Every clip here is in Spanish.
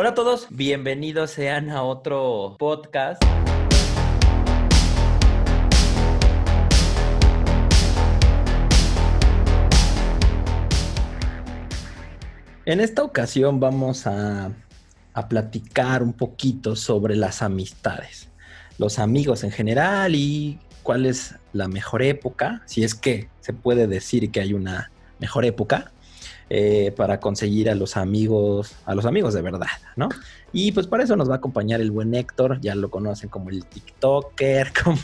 Hola a todos, bienvenidos sean a otro podcast. En esta ocasión vamos a, a platicar un poquito sobre las amistades, los amigos en general y cuál es la mejor época, si es que se puede decir que hay una mejor época eh, para conseguir a los amigos, a los amigos de verdad, ¿no? Y pues para eso nos va a acompañar el buen Héctor, ya lo conocen como el TikToker, como...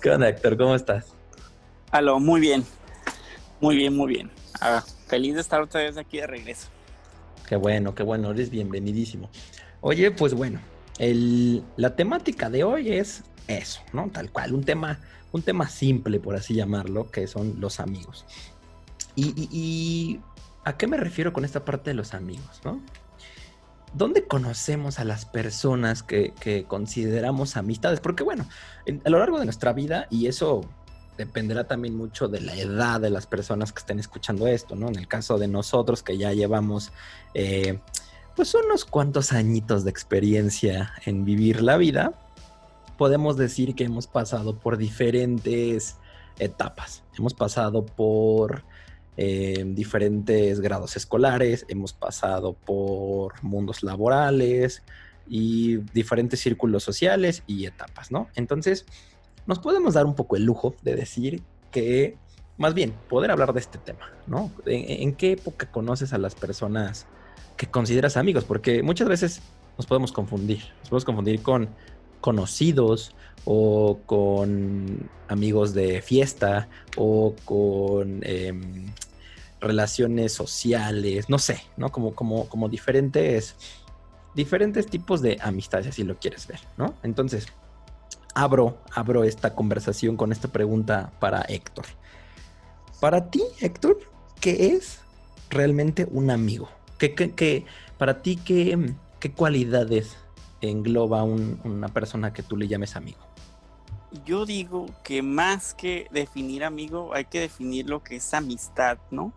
¿Qué onda Héctor? ¿Cómo estás? Aló, muy bien, muy bien, muy bien. Ah, feliz de estar otra vez aquí de regreso. Qué bueno, qué bueno, eres bienvenidísimo. Oye, pues bueno, el, la temática de hoy es eso, ¿no? Tal cual, un tema, un tema simple, por así llamarlo, que son los amigos. Y, a qué me refiero con esta parte de los amigos, no? ¿Dónde conocemos a las personas que, consideramos amistades? Porque bueno, a lo largo de nuestra vida, y eso dependerá también mucho de la edad de las personas que estén escuchando esto, ¿no? En el caso de nosotros que ya llevamos, eh, pues unos cuantos añitos de experiencia en vivir la vida, podemos decir que hemos pasado por diferentes etapas. Hemos pasado por diferentes grados escolares, hemos pasado por mundos laborales y diferentes círculos sociales y etapas, ¿no? Entonces, nos podemos dar un poco el lujo de decir que, más bien, poder hablar de este tema, ¿no? ¿En, qué época conoces a las personas que consideras amigos? Porque muchas veces nos podemos confundir, nos podemos confundir con conocidos o con amigos de fiesta o con em, relaciones sociales, no sé, ¿no? Como, como, como diferentes, diferentes tipos de amistades, si lo quieres ver, ¿no? Entonces, abro, abro esta conversación con esta pregunta para Héctor. Para ti, Héctor, ¿qué es realmente un amigo? ¿Qué, qué, para ti, qué, qué cualidades engloba una persona que tú le llames amigo? Yo digo que más que definir amigo, hay que definir lo que es amistad, ¿no?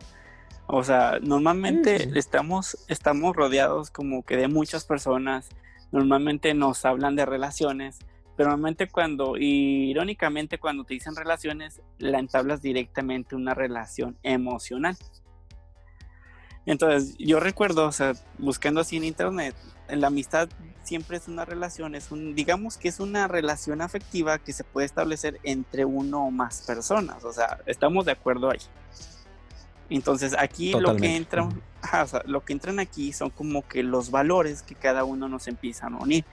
O sea, normalmente estamos, estamos rodeados como que de muchas personas, normalmente nos hablan de relaciones, pero normalmente cuando, irónicamente cuando te dicen relaciones, la entablas directamente una relación emocional. Entonces, yo recuerdo, o sea, buscando así en internet, la amistad siempre es una relación, es un, digamos que es una relación afectiva que se puede establecer entre uno o más personas, o sea, estamos de acuerdo ahí. Entonces aquí lo que entra, lo que entran aquí son como que los valores que cada uno nos empieza a unir.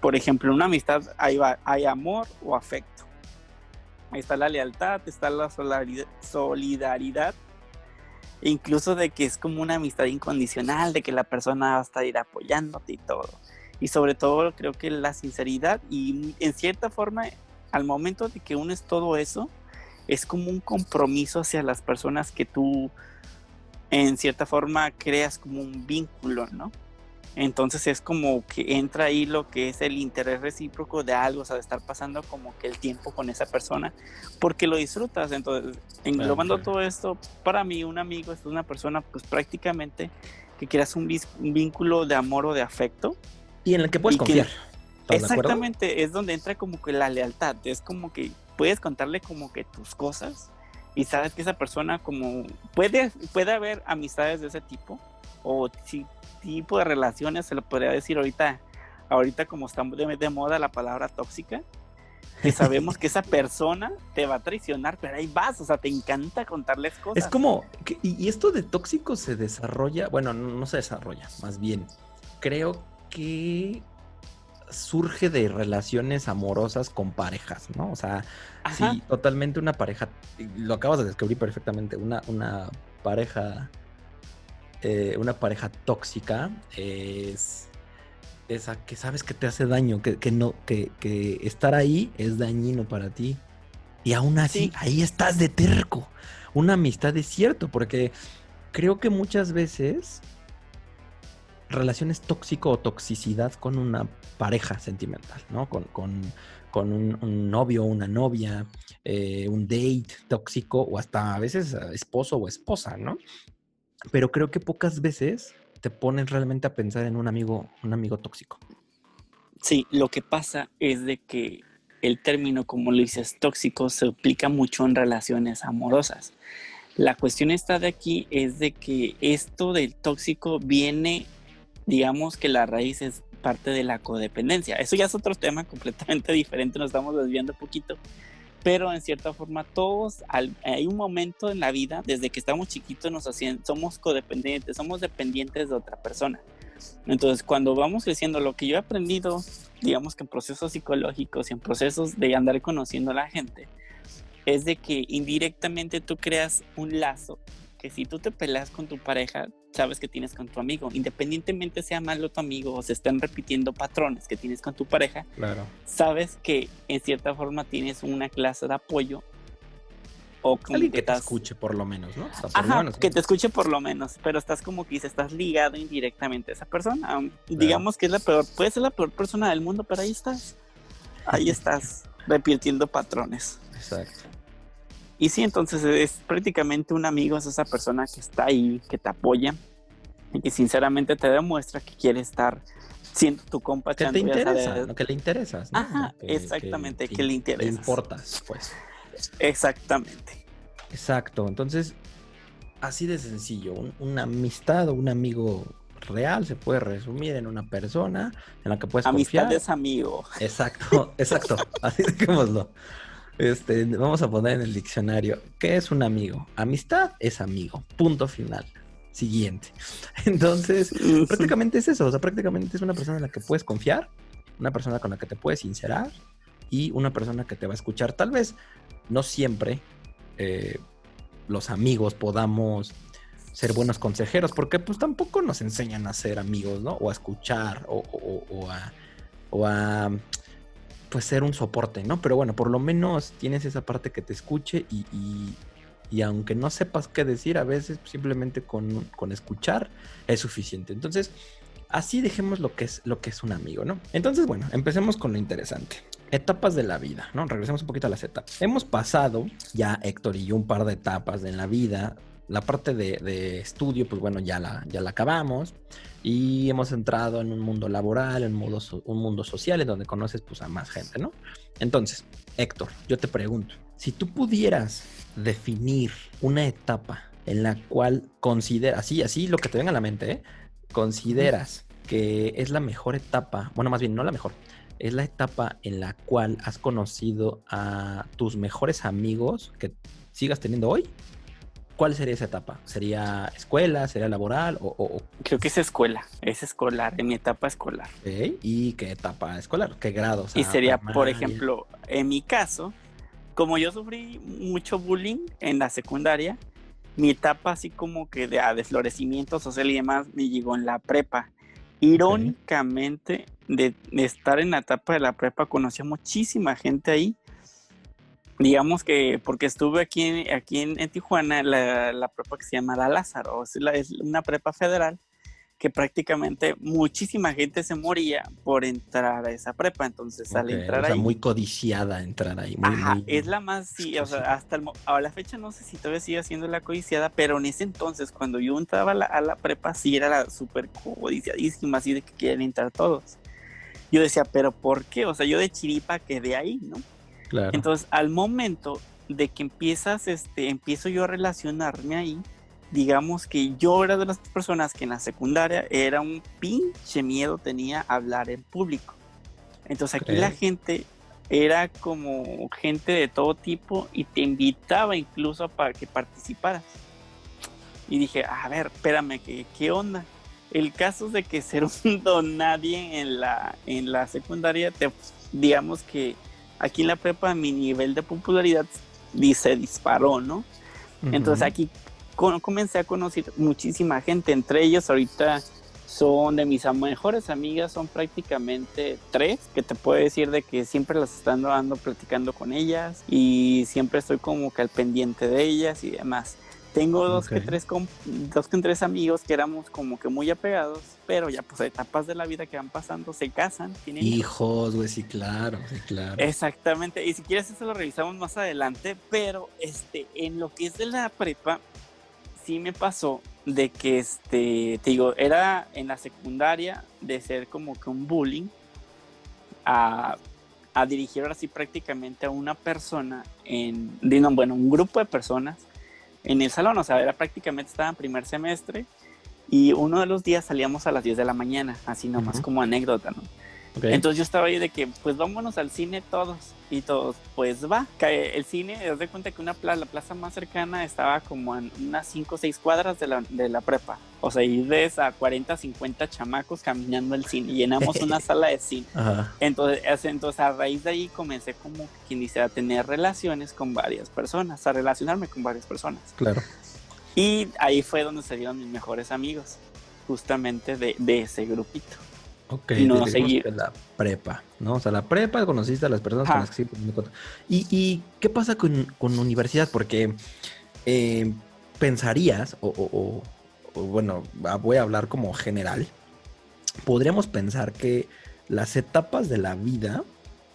Por ejemplo, en una amistad hay, hay amor o afecto. Ahí está la lealtad, está la solidaridad, incluso de que es como una amistad incondicional, de que la persona va a estar apoyándote y todo. Y sobre todo creo que la sinceridad y en cierta forma, al momento de que unes todo eso, es como un compromiso hacia las personas que tú en cierta forma creas como un vínculo, ¿no? Entonces es como que entra ahí lo que es el interés recíproco de algo, o sea, de estar pasando como que el tiempo con esa persona, porque lo disfrutas. Entonces, englobando todo esto, para mí un amigo es una persona pues prácticamente que creas un, vínculo de amor o de afecto. Y en el que puedes confiar. exactamente, es donde entra como que la lealtad, es como que puedes contarle como que tus cosas y sabes que esa persona como puede, puede haber amistades de ese tipo o tipo de relaciones, se lo podría decir ahorita, ahorita como estamos de, moda la palabra tóxica, que sabemos que esa persona te va a traicionar, pero ahí vas, o sea, te encanta contarles cosas. Es como, y, esto de tóxico se desarrolla, bueno, no se desarrolla, más bien, creo que surge de relaciones amorosas con parejas, ¿no? O sea, sí, totalmente una pareja, lo acabas de descubrir perfectamente, una, una pareja, eh, una pareja tóxica es esa que sabes que te hace daño, que, no, que, que, estar ahí es dañino para ti. Y aún así, ahí estás de terco. Una amistad es cierto, porque creo que muchas veces relaciones tóxico o toxicidad con una pareja sentimental, ¿no? Con, un, novio o una novia, eh, un date tóxico o hasta a veces esposo o esposa, ¿no? Pero creo que pocas veces te pones realmente a pensar en un amigo, un amigo tóxico. Sí, lo que pasa es de que el término, como lo dices, tóxico, se aplica mucho en relaciones amorosas. La cuestión está de aquí es de que esto del tóxico viene, digamos que la raíz es parte de la codependencia. Eso ya es otro tema completamente diferente, nos estamos desviando un poquito, pero en cierta forma todos, hay un momento en la vida, desde que estamos chiquitos, nos hacían, somos codependientes, somos dependientes de otra persona. Entonces, cuando vamos creciendo, lo que yo he aprendido, digamos que en procesos psicológicos y en procesos de andar conociendo a la gente, es de que indirectamente tú creas un lazo que si tú te peleas con tu pareja, sabes que tienes con tu amigo, independientemente sea malo tu amigo o se estén repitiendo patrones que tienes con tu pareja, claro. sabes que en cierta forma tienes una clase de apoyo o Alguien que te escuche por lo menos, ¿no? Ajá, que te escuche por lo menos, pero estás como que estás ligado indirectamente a esa persona. Digamos que es la peor, puede ser la peor persona del mundo, pero ahí estás. Ahí estás repitiendo patrones. Exacto. Y sí, entonces es prácticamente un amigo, es esa persona que está ahí, que te apoya y que sinceramente te demuestra que quiere estar siendo tu compa. Que te interesa, que le interesas. Ajá, exactamente, que, le interesa. Le importas, pues. Exactamente. Exacto, entonces, así de sencillo, una amistad o un amigo real se puede resumir en una persona en la que puedes Amistad confiar. es amigo. Exacto, exacto, así dejémoslo. Este, vamos a poner en el diccionario, ¿qué es un amigo? Amistad es amigo, punto final. Siguiente. Entonces, prácticamente es eso, o sea, prácticamente es una persona en la que puedes confiar, una persona con la que te puedes sincerar y una persona que te va a escuchar. Tal vez no siempre eh, los amigos podamos ser buenos consejeros, porque pues tampoco nos enseñan a ser amigos, ¿no? O a escuchar o a, o a pues ser un soporte, ¿no? Pero bueno, por lo menos tienes esa parte que te escuche y, y, aunque no sepas qué decir, a veces simplemente con, con, escuchar es suficiente. Entonces, así dejemos lo que, es, lo que es un amigo, ¿no? Entonces, bueno, empecemos con lo interesante. Etapas de la vida, ¿no? Regresemos un poquito a las etapas. Hemos pasado ya, Héctor y yo, un par de etapas en la vida la parte de, estudio, pues bueno, ya la, ya la acabamos y hemos entrado en un mundo laboral, en un mundo, un mundo social, en donde conoces pues a más gente, ¿no? Entonces, Héctor, yo te pregunto, si tú pudieras definir una etapa en la cual consideras, así, así lo que te venga a la mente, ¿eh? consideras que es la mejor etapa, bueno, más bien no la mejor, es la etapa en la cual has conocido a tus mejores amigos que sigas teniendo hoy ¿Cuál sería esa etapa? ¿Sería escuela? ¿Sería laboral? O, Creo que es escuela, es escolar, en mi etapa escolar. ¿Y qué etapa escolar? ¿Qué grados? Y sería, por ejemplo, en mi caso, como yo sufrí mucho bullying en la secundaria, mi etapa así como que de, ah, de florecimiento social y demás me llegó en la prepa. Irónicamente, de, de, estar en la etapa de la prepa, conocí a muchísima gente ahí digamos que porque estuve aquí en, aquí en, Tijuana, la, la, prepa que se llama La Lázaro, es, es, una prepa federal que prácticamente muchísima gente se moría por entrar a esa prepa, entonces al entrar o sea, muy codiciada entrar ahí. Ajá, es la más, sí, o sea, hasta el, a la fecha no sé si todavía sigue siendo la codiciada, pero en ese entonces cuando yo entraba a la, a la prepa sí era la súper codiciadísima, así de que quieren entrar todos. Yo decía, pero ¿por qué? O sea, yo de chiripa quedé ahí, ¿no? Entonces, al momento de que empiezas, este, empiezo yo a relacionarme ahí, digamos que yo era de las personas que en la secundaria era un pinche miedo tenía hablar en público. Entonces aquí la gente era como gente de todo tipo y te invitaba incluso para que participaras. Y dije, a ver, espérame, ¿qué, qué onda? El caso es de que ser un don nadie en la, en la secundaria, te, digamos que aquí en la prepa mi nivel de popularidad se disparó, ¿no? Entonces aquí comencé a conocer muchísima gente, entre ellos ahorita son de mis mejores amigas, son prácticamente tres, que te puedo decir de que siempre las están dando platicando con ellas y siempre estoy como que al pendiente de ellas y demás. Tengo dos que tres dos que tres amigos que éramos como que muy apegados, pero ya pues etapas de la vida que van pasando, se casan, tienen hijos, güey, sí, claro, sí, claro. Exactamente, y si quieres eso lo revisamos más adelante, pero este en lo que es de la prepa sí me pasó de que, este, te digo, era en la secundaria de ser como que un bullying a, a dirigir ahora sí prácticamente a una persona en, bueno, un grupo de personas en el salón, o sea, era prácticamente estaba en primer semestre y uno de los días salíamos a las 10 de la mañana, así nomás como anécdota, ¿no? Entonces yo estaba ahí de que, pues vámonos al cine todos. Y todos, pues va. El cine, te das cuenta que una plaza, la plaza más cercana estaba como a unas 5 o 6 cuadras de la, de la prepa. O sea, y ves a 40, 50 chamacos caminando al cine. Llenamos una sala de cine. Entonces, entonces, a raíz de ahí comencé como quien dice a tener relaciones con varias personas, a relacionarme con varias personas. Claro. Y ahí fue donde se dieron mis mejores amigos, justamente de, de ese grupito. Ok, y no seguir. La prepa, ¿no? O sea, la prepa conociste a las personas con las que sí. ¿Y, ¿Y qué pasa con, con universidad? Porque eh, pensarías, o, bueno, voy a hablar como general, podríamos pensar que las etapas de la vida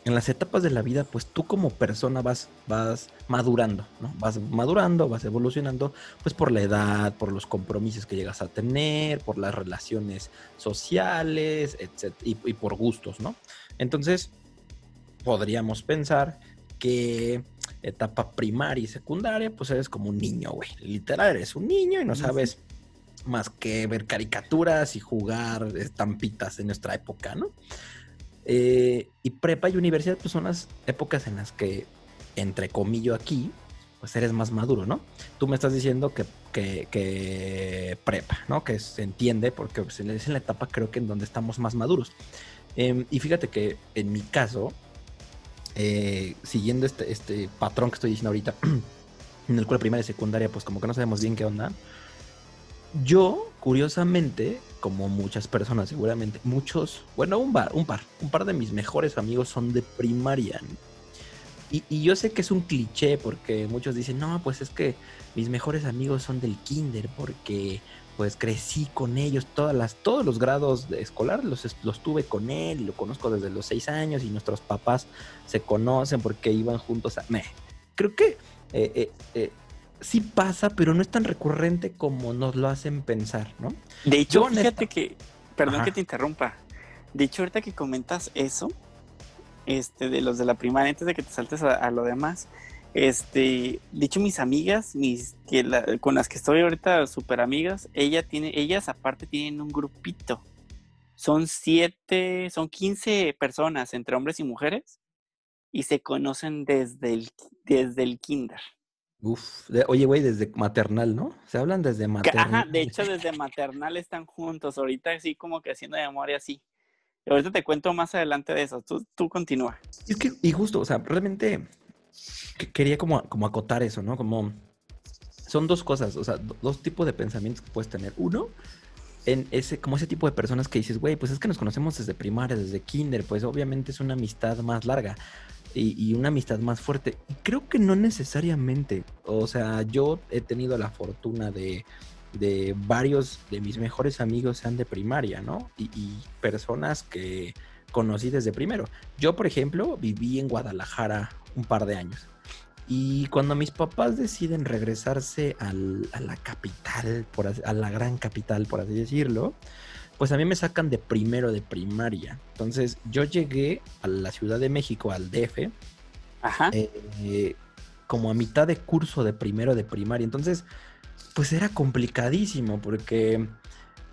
en las etapas de la vida, pues tú como persona vas, vas madurando, ¿no? Vas madurando, vas evolucionando, pues por la edad, por los compromisos que llegas a tener, por las relaciones sociales, etc. Y, por gustos, ¿no? Entonces, podríamos pensar que etapa primaria y secundaria, pues eres como un niño, güey. Literal, eres un niño y no sabes más que ver caricaturas y jugar estampitas en nuestra época, ¿no? Eh, y prepa y universidad, pues son las épocas en las que, entre comillo aquí, pues eres más maduro, ¿no? Tú me estás diciendo que, que, prepa, ¿no? Que se entiende porque pues, es en la etapa creo que en donde estamos más maduros. Em, y fíjate que en mi caso, eh, siguiendo este, este patrón que estoy diciendo ahorita, en el cual primaria y secundaria, pues como que no sabemos bien qué onda. Yo, curiosamente, como muchas personas seguramente, muchos, bueno, un, un par, un par de mis mejores amigos son de primaria. Y, yo sé que es un cliché porque muchos dicen, no, pues es que mis mejores amigos son del kinder porque pues crecí con ellos todas las, todos los grados de escolar, los, los tuve con él y lo conozco desde los seis años y nuestros papás se conocen porque iban juntos a... creo que eh, eh, eh, sí pasa, pero no es tan recurrente como nos lo hacen pensar, ¿no? De hecho, fíjate que, perdón que te interrumpa, de hecho ahorita que comentas eso, este, de los de la primaria, antes de que te saltes a, lo demás, este, de hecho mis amigas, mis, que con las que estoy ahorita súper amigas, ella tiene, ellas aparte tienen un grupito, son siete, son quince personas entre hombres y mujeres, y se conocen desde el, desde el kinder. Uf, oye, güey, desde maternal, ¿no? Se hablan desde maternal. Ajá, de hecho, desde maternal están juntos. Ahorita sí, como que haciendo memoria, sí. Ahorita te cuento más adelante de eso. Tú, tú continúa. Es que, y justo, o sea, realmente quería como, como acotar eso, ¿no? Como son dos cosas, o sea, dos tipos de pensamientos que puedes tener. Uno, en ese, como ese tipo de personas que dices, güey, pues es que nos conocemos desde primaria, desde kinder, pues obviamente es una amistad más larga y, una amistad más fuerte. Y creo que no necesariamente. O sea, yo he tenido la fortuna de, de varios de mis mejores amigos sean de primaria, ¿no? Y, personas que conocí desde primero. Yo, por ejemplo, viví en Guadalajara un par de años. Y cuando mis papás deciden regresarse al, a la capital, por, a la gran capital, por así decirlo, pues a mí me sacan de primero de primaria. Entonces yo llegué a la Ciudad de México, al DF, eh, como a mitad de curso de primero de primaria. Entonces, pues era complicadísimo porque,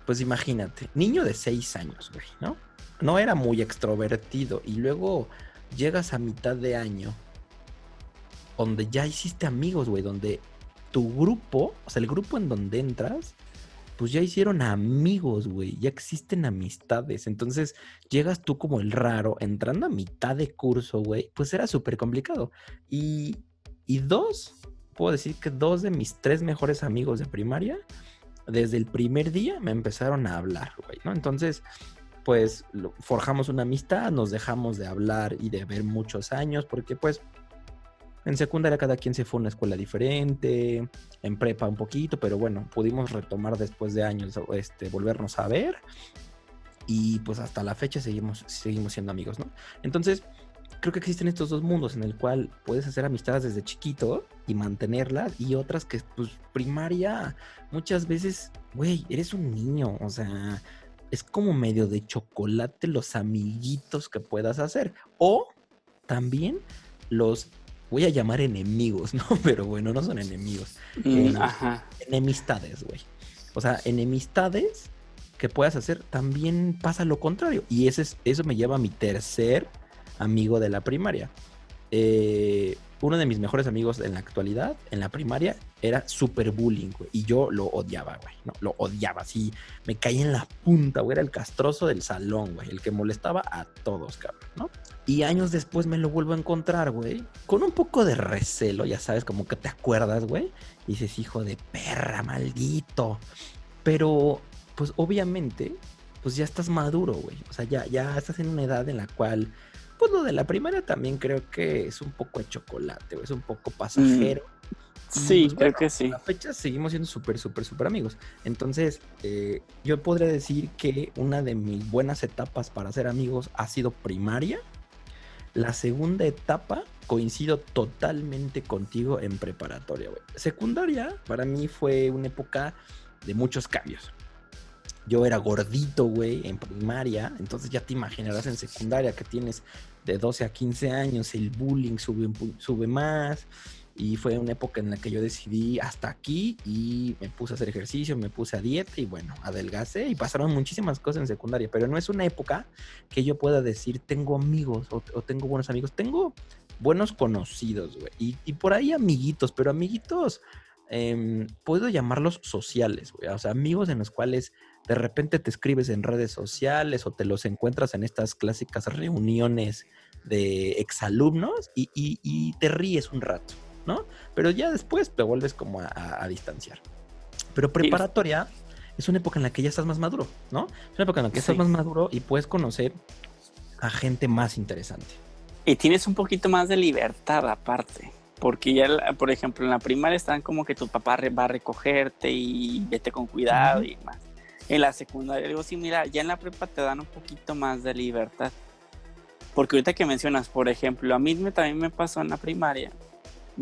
pues imagínate, niño de seis años, güey, ¿no? No era muy extrovertido y luego llegas a mitad de año donde ya hiciste amigos, güey, donde tu grupo, o sea, el grupo en donde entras, pues ya hicieron amigos, güey, ya existen amistades. Entonces llegas tú como el raro, entrando a mitad de curso, güey, pues era súper complicado. Y, y dos, puedo decir que dos de mis tres mejores amigos de primaria, desde el primer día me empezaron a hablar, güey, ¿no? Entonces, pues forjamos una amistad, nos dejamos de hablar y de ver muchos años, porque pues en secundaria cada quien se fue a una escuela diferente, en prepa un poquito, pero bueno, pudimos retomar después de años, este, volvernos a ver y pues hasta la fecha seguimos, seguimos siendo amigos, ¿no? Entonces, creo que existen estos dos mundos en el cual puedes hacer amistades desde chiquito y mantenerlas y otras que pues primaria muchas veces, güey, eres un niño, o sea, es como medio de chocolate los amiguitos que puedas hacer o también los voy a llamar enemigos, ¿no? Pero bueno, no son enemigos. Mm, Eh, ajá. enemistades, güey. O sea, enemistades que puedas hacer, también pasa lo contrario. Y ese es, eso me lleva a mi tercer amigo de la primaria. Eh, uno de mis mejores amigos en la actualidad, en la primaria, era super bullying, güey. Y yo lo odiaba, güey. No, lo odiaba, así. Me caía en la punta, güey. Era el castroso del salón, güey. El que molestaba a todos, cabrón, ¿no? Y años después me lo vuelvo a encontrar, güey. Con un poco de recelo, ya sabes, como que te acuerdas, güey. Y dices, hijo de perra, maldito. Pero, pues obviamente, pues ya estás maduro, güey. O sea, ya, ya estás en una edad en la cual, pues lo de la primaria también creo que es un poco de chocolate, güey. Es un poco pasajero. Y, Sí, pues, creo bueno, que sí. A la fecha seguimos siendo súper, súper, súper amigos. Entonces, eh, yo podría decir que una de mis buenas etapas para ser amigos ha sido primaria. La segunda etapa coincido totalmente contigo en preparatoria, güey. Secundaria para mí fue una época de muchos cambios. Yo era gordito, güey, en primaria, entonces ya te imaginarás en secundaria que tienes de 12 a 15 años, el bullying sube, sube más. Y fue una época en la que yo decidí hasta aquí y me puse a hacer ejercicio, me puse a dieta y bueno, adelgacé y pasaron muchísimas cosas en secundaria, pero no es una época que yo pueda decir tengo amigos o, tengo buenos amigos, tengo buenos conocidos, güey, y, y por ahí amiguitos, pero amiguitos, em, puedo llamarlos sociales, güey, o sea, amigos en los cuales de repente te escribes en redes sociales o te los encuentras en estas clásicas reuniones de exalumnos y, y te ríes un rato, ¿no? Pero ya después te vuelves como a, a- a distanciar. Pero preparatoria es una época en la que ya estás más maduro, ¿no? Es una época en la que estás Sí. más maduro y puedes conocer a gente más interesante. Y tienes un poquito más de libertad aparte. Porque ya, por ejemplo, en la primaria están como que tu papá va a recogerte y vete con cuidado y más. En la secundaria, digo, sí, mira, ya en la prepa te dan un poquito más de libertad. Porque ahorita que mencionas, por ejemplo, a mí me, también me pasó en la primaria.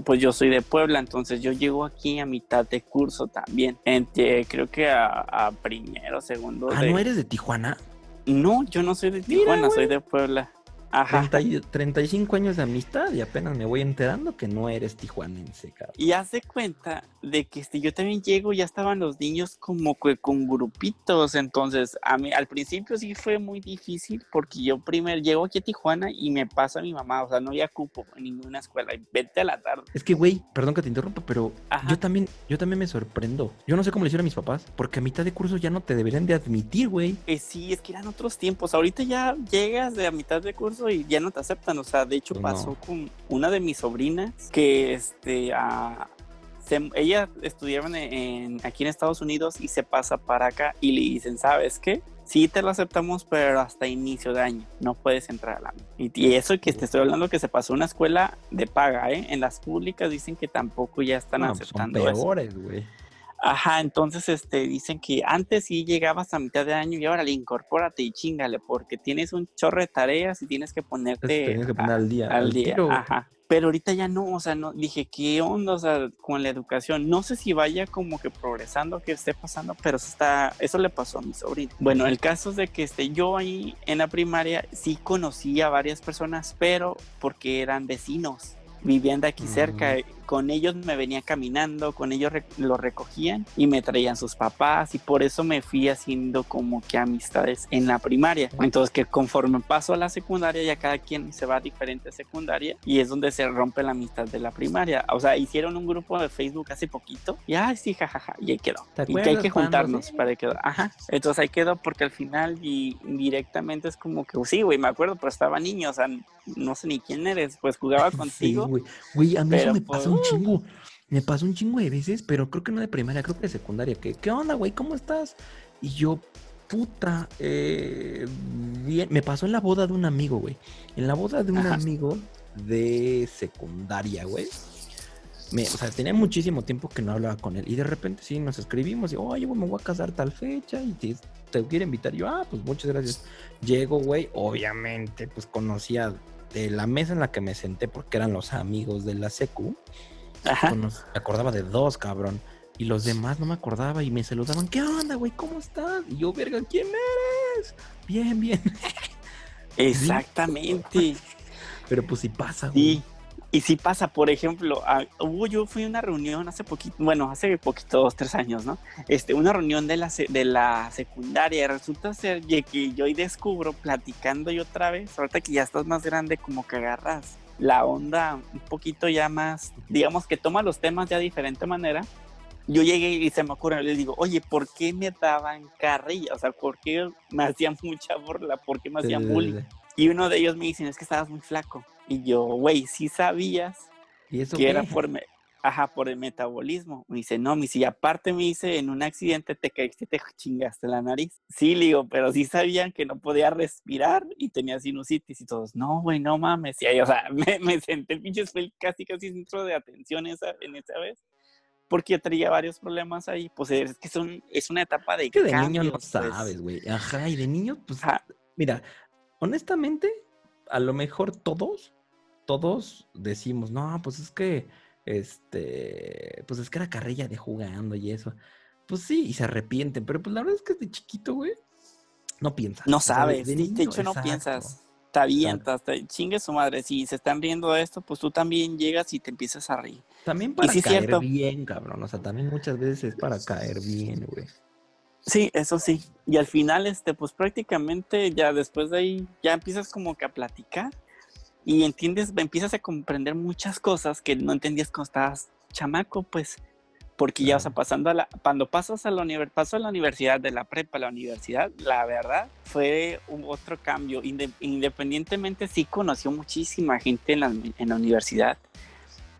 Pues yo soy de Puebla, entonces yo llego aquí a mitad de curso también. Entre, creo que a, a primero, segundo. Ah, de- ¿no eres de Tijuana? No, yo no soy de Mira, Tijuana, soy de Puebla. Ajá. 30 y- 35 años de amistad y apenas me voy enterando que no eres tijuanense, cabrón. Y haz de cuenta de que este, yo también llego, ya estaban los niños como que con grupitos, entonces a mí al principio sí fue muy difícil porque yo primero llego aquí a Tijuana y me pasa mi mamá, o sea, no había cupo en ninguna escuela, y vete a la tarde. Es que, güey, perdón que te interrumpa, pero Ajá. yo también, yo también me sorprendo. Yo no sé cómo le hicieron a mis papás, porque a mitad de curso ya no te deberían de admitir, güey. Eh, sí, es que eran otros tiempos, ahorita ya llegas de a mitad de curso y ya no te aceptan, o sea, de hecho pasó no. con una de mis sobrinas que este... a se- ella estudiaba en, en- aquí en Estados Unidos y se pasa para acá y le dicen, ¿sabes qué? Sí te lo aceptamos, pero hasta inicio de año no puedes entrar a la y, y eso que te estoy hablando que se pasó una escuela de paga, ¿eh? En las públicas dicen que tampoco ya están No, pues son aceptando eso. peores, güey. Ajá, entonces este dicen que antes sí llegabas a mitad de año y ahora le incorpórate y chingale, porque tienes un chorro de tareas y tienes que ponerte Tienes que poner a- al día. al día. tiro. Ajá. Pero ahorita ya no, o sea, no dije, ¿qué onda? O sea, con la educación, no sé si vaya como que progresando, que esté pasando, pero eso está, eso le pasó a mi sobrino. Bueno, el caso es de que este, yo ahí en la primaria sí conocí a varias personas, pero porque eran vecinos vivían de aquí Mm. Con ellos me venía caminando, con ellos re- lo recogían y me traían sus papás y por eso me fui haciendo como que amistades en la primaria. Entonces que conforme paso a la secundaria ya cada quien se va a diferente secundaria y es donde se rompe la amistad de la primaria. O sea, hicieron un grupo de Facebook hace poquito y ay sí, jajaja, y ahí quedó. ¿Te Y que hay que cuando juntarnos sí? para que quedó. Ajá. Entonces ahí quedó porque al final y directamente es como que sí, güey, me acuerdo, pero estaba niño, o sea, no sé ni quién eres, pues jugaba contigo. güey. A mí eso me pasa un chingo. Me pasó un chingo de veces, pero creo que no de primaria, creo que de secundaria. Que, ¿Qué onda, güey? ¿Cómo estás? Y yo, puta, eh, bien. Me pasó en la boda de un amigo, güey. En la boda de un Ajá. amigo de secundaria, güey. Me, o sea, tenía muchísimo tiempo que no hablaba con él. Y de repente sí nos escribimos y, oye, güey, me voy a casar tal fecha y te, te quiero invitar. Y yo, ah, pues muchas gracias. Llego, güey, obviamente, pues conocía de la mesa en la que me senté, porque eran los amigos de la secu, Ajá. me acordaba de dos, cabrón. Y los demás no me acordaba y me saludaban, ¿qué onda, güey? ¿Cómo estás? Y yo, verga, ¿quién eres? Bien, bien. Exactamente. Pero pues sí pasa, güey. Y si pasa, por ejemplo, a- hubo yo fui a una reunión hace poquito, bueno, hace poquito, dos, tres años, ¿no? Este, una reunión de la, de la secundaria. Resulta ser que yo hoy descubro, platicando yo otra vez, ahorita que ya estás más grande, como que agarras la onda un poquito ya más, digamos que toma los temas ya de diferente manera. Yo llegué y se me ocurre, le digo, oye, ¿por qué me daban carrilla? O sea, ¿por qué me hacían mucha burla? ¿Por qué me hacían bullying? Y uno de ellos me dice, es que estabas muy flaco. Y yo, güey, sí sabías ¿Y eso que qué? era por, me- ajá, por el metabolismo. Me dice, no, me dice, y aparte me dice, en un accidente te caíste te chingaste la nariz. Sí, le digo, pero sí sabían que no podía respirar y tenía sinusitis y todos, no, güey, no mames. Y ahí, o sea, me, me senté el pinche fue casi, casi centro de atención esa, en esa vez. Porque yo traía varios problemas ahí. Pues es que son, es una etapa de Es que de niño no pues. sabes, güey. Ajá, y de niño, pues, Ajá. mira, honestamente, a lo mejor todos, todos decimos, no, pues es que, este, pues es que era carrilla de jugando y eso. Pues sí, y se arrepienten, pero pues la verdad es que de chiquito, güey, no piensas. No sabes, de, niño, hecho no exacto. piensas. Te avientas, te chingue su madre. Si se están riendo de esto, pues tú también llegas y te empiezas a reír. También para sí caer cierto. bien, cabrón. O sea, también muchas veces es para caer bien, güey. Sí, eso sí. Y al final, este, pues prácticamente ya después de ahí, ya empiezas como que a platicar y entiendes, empiezas a comprender muchas cosas que no entendías cuando estabas chamaco, pues, porque ya, o sea, pasando a la, cuando pasas a la, univer- paso a la universidad, de la prepa a la universidad, la verdad fue un otro cambio. Inde- independientemente, sí conoció muchísima gente en la, en la universidad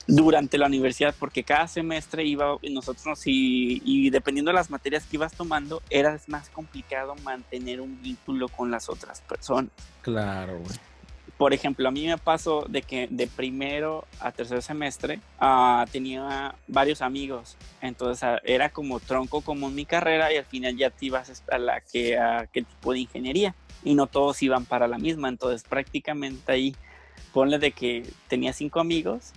durante la universidad, porque cada semestre iba nosotros y, y dependiendo de las materias que ibas tomando, era más complicado mantener un vínculo con las otras personas. Claro, güey. Por ejemplo, a mí me pasó de que de primero a tercer semestre ah, tenía varios amigos, entonces ah, era como tronco común mi carrera y al final ya te ibas a la que a qué tipo de ingeniería y no todos iban para la misma, entonces prácticamente ahí ponle de que tenía cinco amigos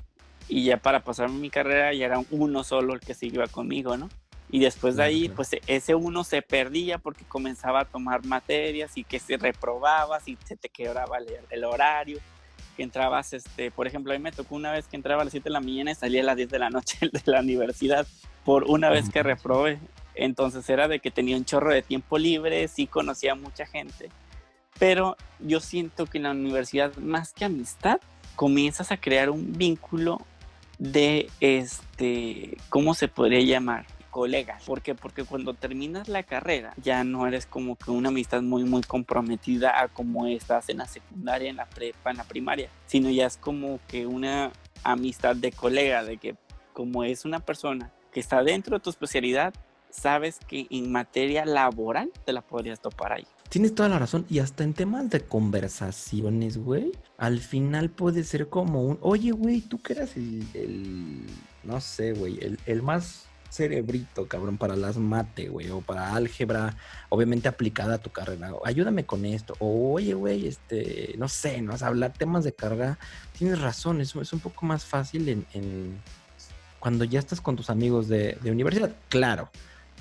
y ya para pasarme mi carrera ya era uno solo el que se iba conmigo, ¿no? Y después de ahí, pues ese uno se perdía porque comenzaba a tomar materias y que se reprobabas y se te quebraba el, el horario. Que entrabas, este, por ejemplo, a mí me tocó una vez que entraba a las 7 de la mañana y salía a las 10 de la noche de la universidad por una vez que reprobé. Entonces era de que tenía un chorro de tiempo libre, sí conocía a mucha gente, pero yo siento que en la universidad, más que amistad, comienzas a crear un vínculo de este, ¿cómo se podría llamar? Colegas. ¿Por qué? Porque cuando terminas la carrera ya no eres como que una amistad muy, muy comprometida a como estás en la secundaria, en la prepa, en la primaria, sino ya es como que una amistad de colega, de que como es una persona que está dentro de tu especialidad, sabes que en materia laboral te la podrías topar ahí. Tienes toda la razón. Y hasta en temas de conversaciones, güey. Al final puede ser como un, oye, güey, tú que eras el, no sé, güey, el, el más cerebrito, cabrón, para las mate, güey, o para álgebra, obviamente aplicada a tu carrera. Ayúdame con esto. O, oye, güey, este, no sé, ¿no? O sea, hablar temas de carga. Tienes razón, es, es un poco más fácil en, en- cuando ya estás con tus amigos de, de universidad. Claro,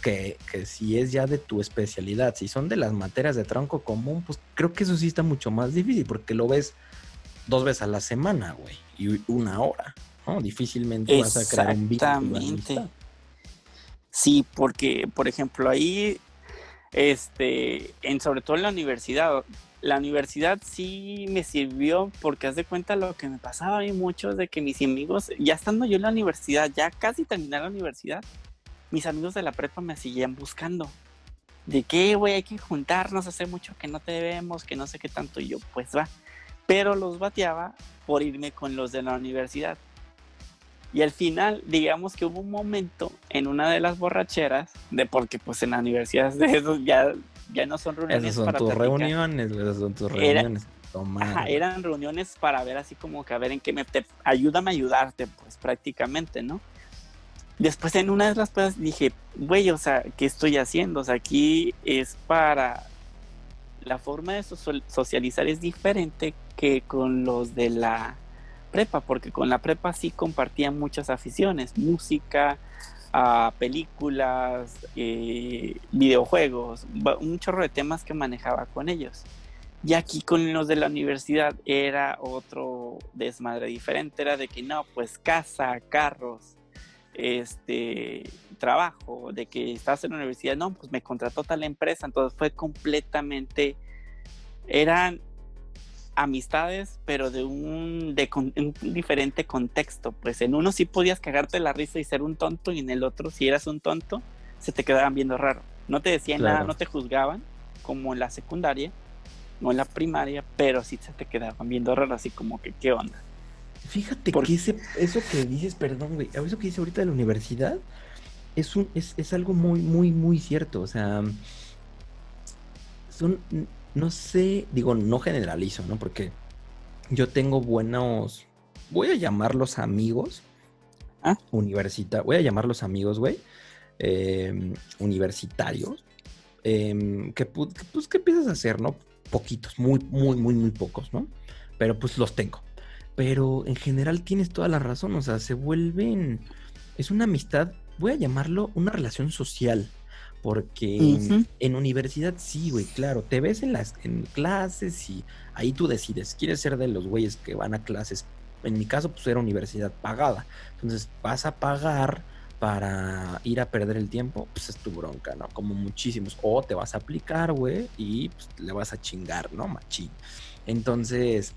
que, que si es ya de tu especialidad, si son de las materias de tronco común, pues creo que eso sí está mucho más difícil porque lo ves dos veces a la semana, güey, y una hora, ¿no? Difícilmente vas a crear un Exactamente. Sí, porque, por ejemplo, ahí, este, en, sobre todo en la universidad, la universidad sí me sirvió porque haz de cuenta lo que me pasaba a mí mucho de que mis amigos, ya estando yo en la universidad, ya casi terminar la universidad, mis amigos de la prepa me seguían buscando. De que, güey, hay que juntarnos, hace mucho que no te vemos, que no sé qué tanto, y yo, pues va. Pero los bateaba por irme con los de la universidad. Y al final, digamos que hubo un momento en una de las borracheras, de porque pues en la universidad de eso ya, ya no son reuniones Esas son para tus platicar. reuniones, esas son tus Era- reuniones. Tomar, Ajá, eran reuniones para ver así como que a ver en qué me te, ayúdame a ayudarte, pues prácticamente, ¿no? Después en una de las cosas dije, güey, o sea, ¿qué estoy haciendo? O sea, aquí es para la forma de socializar es diferente que con los de la prepa, porque con la prepa sí compartían muchas aficiones, música, a películas, eh, videojuegos, un chorro de temas que manejaba con ellos. Y aquí con los de la universidad era otro desmadre diferente, era de que no, pues casa, carros, este trabajo, de que estás en la universidad, no, pues me contrató tal empresa, entonces fue completamente, eran amistades, pero de un, de un diferente contexto, pues en uno sí podías cagarte la risa y ser un tonto, y en el otro, si eras un tonto, se te quedaban viendo raro. No te decían nada, no te juzgaban, como en la secundaria, no en la primaria, pero sí se te quedaban viendo raro, así como que, ¿qué onda? Fíjate que ese, eso que dices, perdón, güey, eso que dice ahorita de la universidad es, un, es, es algo muy, muy, muy cierto. O sea, son, no sé, digo, no generalizo, ¿no? Porque yo tengo buenos, voy a llamarlos amigos. ¿Ah? Universita voy a llamarlos amigos, güey. Em, universitarios. Que, pues, ¿qué empiezas a hacer, no? Poquitos, muy, muy, muy, muy pocos, ¿no? Pero pues los tengo. Pero en general tienes toda la razón, o sea, se vuelven, es una amistad, voy a llamarlo una relación social, porque en, universidad sí, güey, claro, te ves en las en clases y ahí tú decides, quieres ser de los güeyes que van a clases, en mi caso pues era universidad pagada, entonces vas a pagar para ir a perder el tiempo, pues es tu bronca, ¿no? Como muchísimos. O te vas a aplicar, güey, y pues, le vas a chingar, ¿no? Machín. Entonces,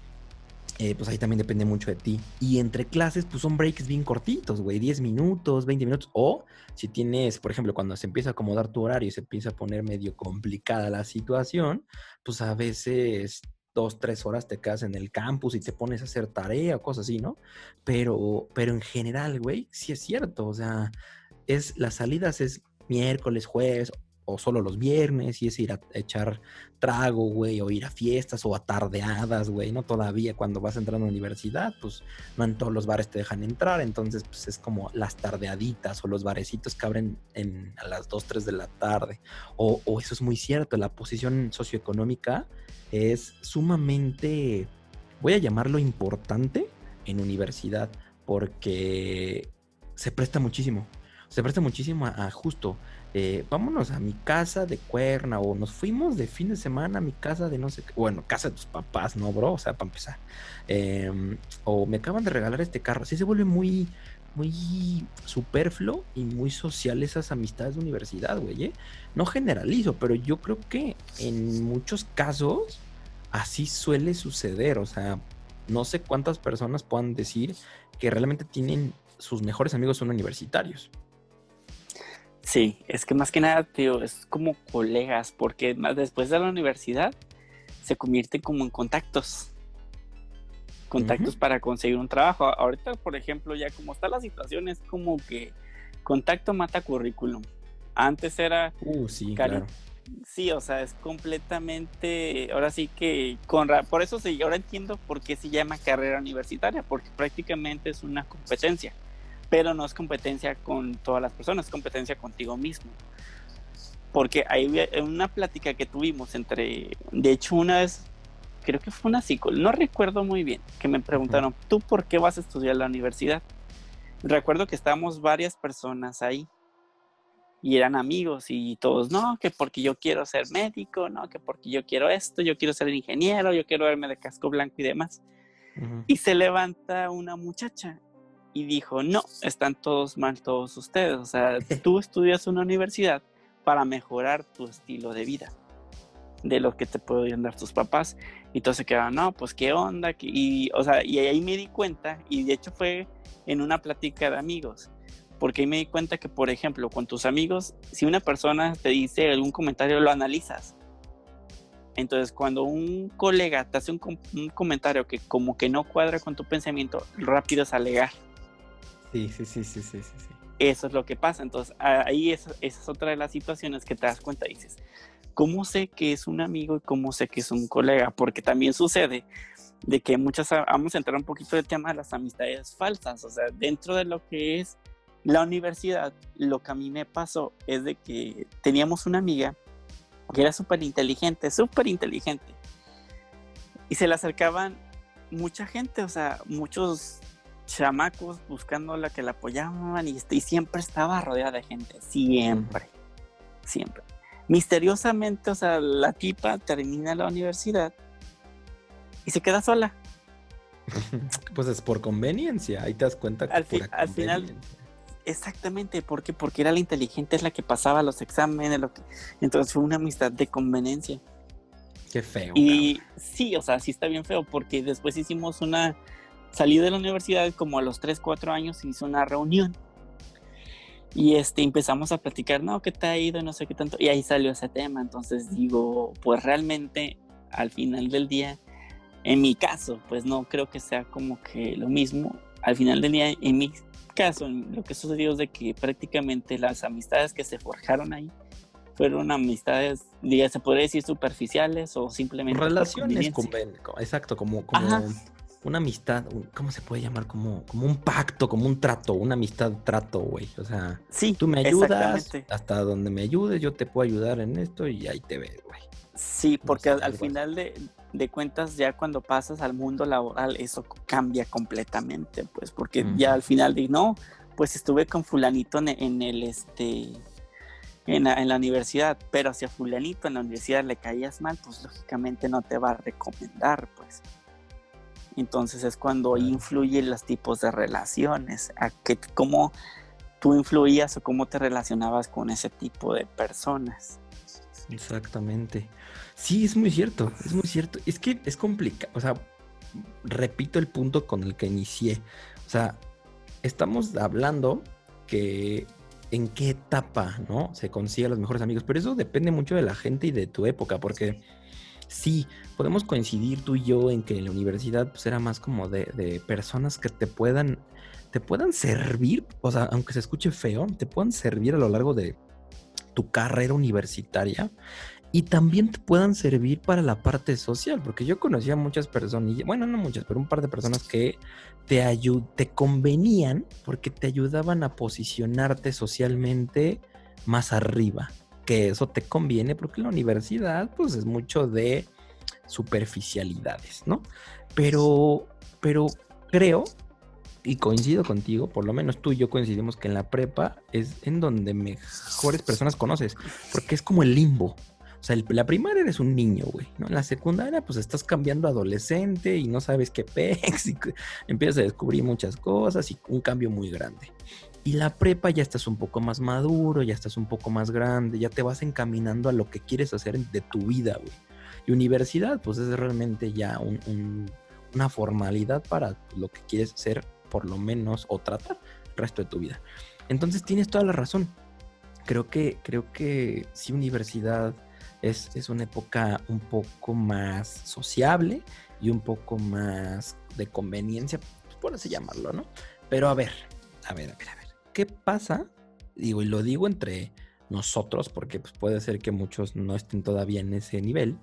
eh, pues ahí también depende mucho de ti. Y entre clases, pues son breaks bien cortitos, güey, 10 minutos, 20 minutos. O si tienes, por ejemplo, cuando se empieza a acomodar tu horario y se empieza a poner medio complicada la situación, pues a veces dos, tres horas te quedas en el campus y te pones a hacer tarea o cosas así, ¿no? Pero, pero en general, güey, sí es cierto. O sea, es las salidas es miércoles, jueves o solo los viernes, y es ir a echar trago, güey, o ir a fiestas o a tardeadas, güey, ¿no? Todavía cuando vas entrando a la universidad, pues no en todos los bares te dejan entrar, entonces pues es como las tardeaditas o los barecitos que abren en, a las 2, 3 de la tarde. O, o eso es muy cierto, la posición socioeconómica es sumamente, voy a llamarlo importante en universidad, porque se presta muchísimo, se presta muchísimo a justo eh, vámonos a mi casa de cuerna o nos fuimos de fin de semana a mi casa de no sé qué, bueno, casa de tus papás, ¿no, bro? O sea, para empezar. Em, o me acaban de regalar este carro. Así se vuelve muy, muy superfluo y muy social esas amistades de universidad, güey. ¿eh? No generalizo, pero yo creo que en muchos casos así suele suceder. O sea, no sé cuántas personas puedan decir que realmente tienen sus mejores amigos son universitarios. Sí, es que más que nada, tío, es como colegas, porque después de la universidad se convierte como en contactos. Contactos para conseguir un trabajo. Ahorita, por ejemplo, ya como está la situación, es como que contacto mata currículum. Antes era. Uh, sí, claro. Sí, o sea, es completamente. Ahora sí que. Con, por eso sí, ahora entiendo por qué se llama carrera universitaria, porque prácticamente es una competencia pero no es competencia con todas las personas, es competencia contigo mismo. Porque hay una plática que tuvimos entre, de hecho una vez, creo que fue una psicóloga, no recuerdo muy bien, que me preguntaron, ¿tú por qué vas a estudiar la universidad? Recuerdo que estábamos varias personas ahí y eran amigos y todos, no, que porque yo quiero ser médico, no, que porque yo quiero esto, yo quiero ser ingeniero, yo quiero verme de casco blanco y demás. Y se levanta una muchacha y dijo, no, están todos mal todos ustedes. O sea, tú estudias una universidad para mejorar tu estilo de vida, de lo que te pueden dar tus papás. Y entonces quedaron, no, pues qué onda. Y, o sea, y ahí me di cuenta, y de hecho fue en una plática de amigos, porque ahí me di cuenta que, por ejemplo, con tus amigos, si una persona te dice algún comentario, lo analizas. Entonces, cuando un colega te hace un, un comentario que como que no cuadra con tu pensamiento, rápido es alegar Sí, sí, sí, sí, sí, sí. Eso es lo que pasa. Entonces, ahí esa es otra de las situaciones que te das cuenta y dices, ¿cómo sé que es un amigo y cómo sé que es un colega? Porque también sucede de que muchas, vamos a entrar un poquito del tema de las amistades falsas. O sea, dentro de lo que es la universidad, lo que a mí me pasó es de que teníamos una amiga que era súper inteligente, súper inteligente. Y se le acercaban mucha gente, o sea, muchos chamacos buscando la que la apoyaban y, y siempre estaba rodeada de gente, siempre, siempre. Misteriosamente, o sea, la tipa termina la universidad y se queda sola. pues es por conveniencia, ahí te das cuenta. al, al final, exactamente, ¿por qué? Porque era la inteligente, es la que pasaba los exámenes, lo que... entonces fue una amistad de conveniencia. Qué feo. Y sí, o sea, sí está bien feo, porque después hicimos una, salí de la universidad como a los 3, 4 años, hizo una reunión. Y este, empezamos a platicar, no, ¿qué te ha ido? No sé qué tanto. Y ahí salió ese tema. Entonces digo, pues realmente al final del día, en mi caso, pues no creo que sea como que lo mismo. Al final del día, en mi caso, lo que sucedió es de que prácticamente las amistades que se forjaron ahí fueron amistades, diga, se podría decir superficiales o simplemente relaciones, con, exacto, como, como una amistad, ¿cómo se puede llamar? Como, como un pacto, como un trato, una amistad trato, güey. O sea, sí, tú me ayudas, hasta donde me ayudes, yo te puedo ayudar en esto y ahí te ves, güey. Sí, porque al, final de, de, cuentas, ya cuando pasas al mundo laboral, eso cambia completamente, pues, porque ya al final de, no, pues estuve con fulanito en, el, este, en la, en la, universidad, pero si a fulanito en la universidad le caías mal, pues lógicamente no te va a recomendar, pues. Entonces es cuando influyen los tipos de relaciones, a que, cómo tú influías o cómo te relacionabas con ese tipo de personas. Exactamente. Sí, es muy cierto, es muy cierto. Es que es complicado, o sea, repito el punto con el que inicié. O sea, estamos hablando que en qué etapa, ¿no? Se consiguen los mejores amigos, pero eso depende mucho de la gente y de tu época, porque sí, podemos coincidir tú y yo en que en la universidad pues era más como de, personas que te puedan, te puedan servir, o sea, aunque se escuche feo, te puedan servir a lo largo de tu carrera universitaria y también te puedan servir para la parte social, porque yo conocía muchas personas, bueno, no muchas, pero un par de personas que te, te convenían porque te ayudaban a posicionarte socialmente más arriba que eso te conviene porque la universidad pues es mucho de superficialidades, ¿no? Pero, pero creo y coincido contigo, por lo menos tú y yo coincidimos que en la prepa es en donde mejores personas conoces, porque es como el limbo. O sea, la primaria eres un niño, güey, ¿no? En la secundaria, pues estás cambiando adolescente y no sabes qué pex y empiezas a descubrir muchas cosas y un cambio muy grande. Y la prepa ya estás un poco más maduro, ya estás un poco más grande, ya te vas encaminando a lo que quieres hacer de tu vida, güey. Y universidad, pues es realmente ya una formalidad para lo que quieres hacer, por lo menos, o tratar el resto de tu vida. Entonces tienes toda la razón. Creo que, creo que sí, universidad es, es una época un poco más sociable y un poco más de conveniencia, por así llamarlo, ¿no? Pero a ver, a ver, a ver. ¿Qué pasa? Digo, y lo digo entre nosotros, porque pues, puede ser que muchos no estén todavía en ese nivel,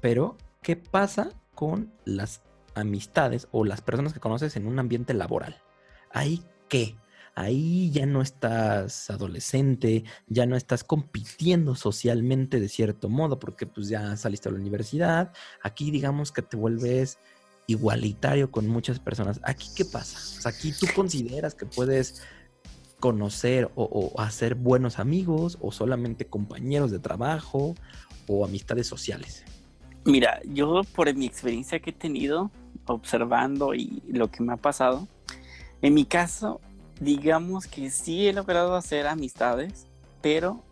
pero ¿qué pasa con las amistades o las personas que conoces en un ambiente laboral? ¿Ahí qué? Ahí ya no estás adolescente, ya no estás compitiendo socialmente de cierto modo, porque pues ya saliste a la universidad. Aquí digamos que te vuelves igualitario con muchas personas. ¿Aquí qué pasa? aquí tú consideras que puedes conocer o, hacer buenos amigos o solamente compañeros de trabajo o amistades sociales? Mira, yo por mi experiencia que he tenido observando y lo que me ha pasado, en mi caso, digamos que sí he logrado hacer amistades, pero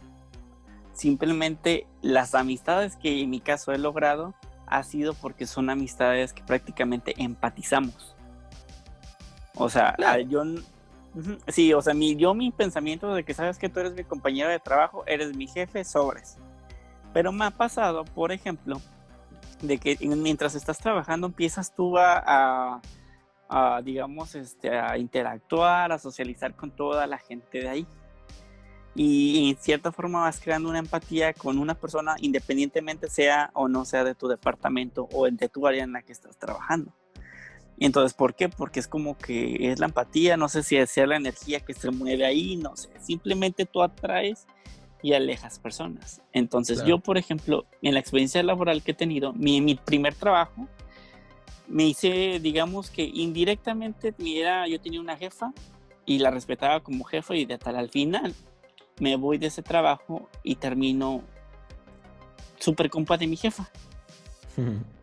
simplemente las amistades que en mi caso he logrado ha sido porque son amistades que prácticamente empatizamos. O sea, yo Sí, o sea, mi, yo mi pensamiento de que sabes que tú eres mi compañero de trabajo, eres mi jefe, sobres. Pero me ha pasado, por ejemplo, de que mientras estás trabajando empiezas tú a, digamos, este, a interactuar, a socializar con toda la gente de ahí. Y en cierta forma vas creando una empatía con una persona independientemente sea o no sea de tu departamento o de tu área en la que estás trabajando. Y entonces, ¿por qué? Porque es como que es la empatía, no sé si sea la energía que se mueve ahí, no sé, simplemente tú atraes y alejas personas. Entonces yo, por ejemplo, en la experiencia laboral que he tenido, mi, mi primer trabajo, me hice, digamos que indirectamente, era, yo tenía una jefa y la respetaba como jefa y de tal al final me voy de ese trabajo y termino súper compa de mi jefa.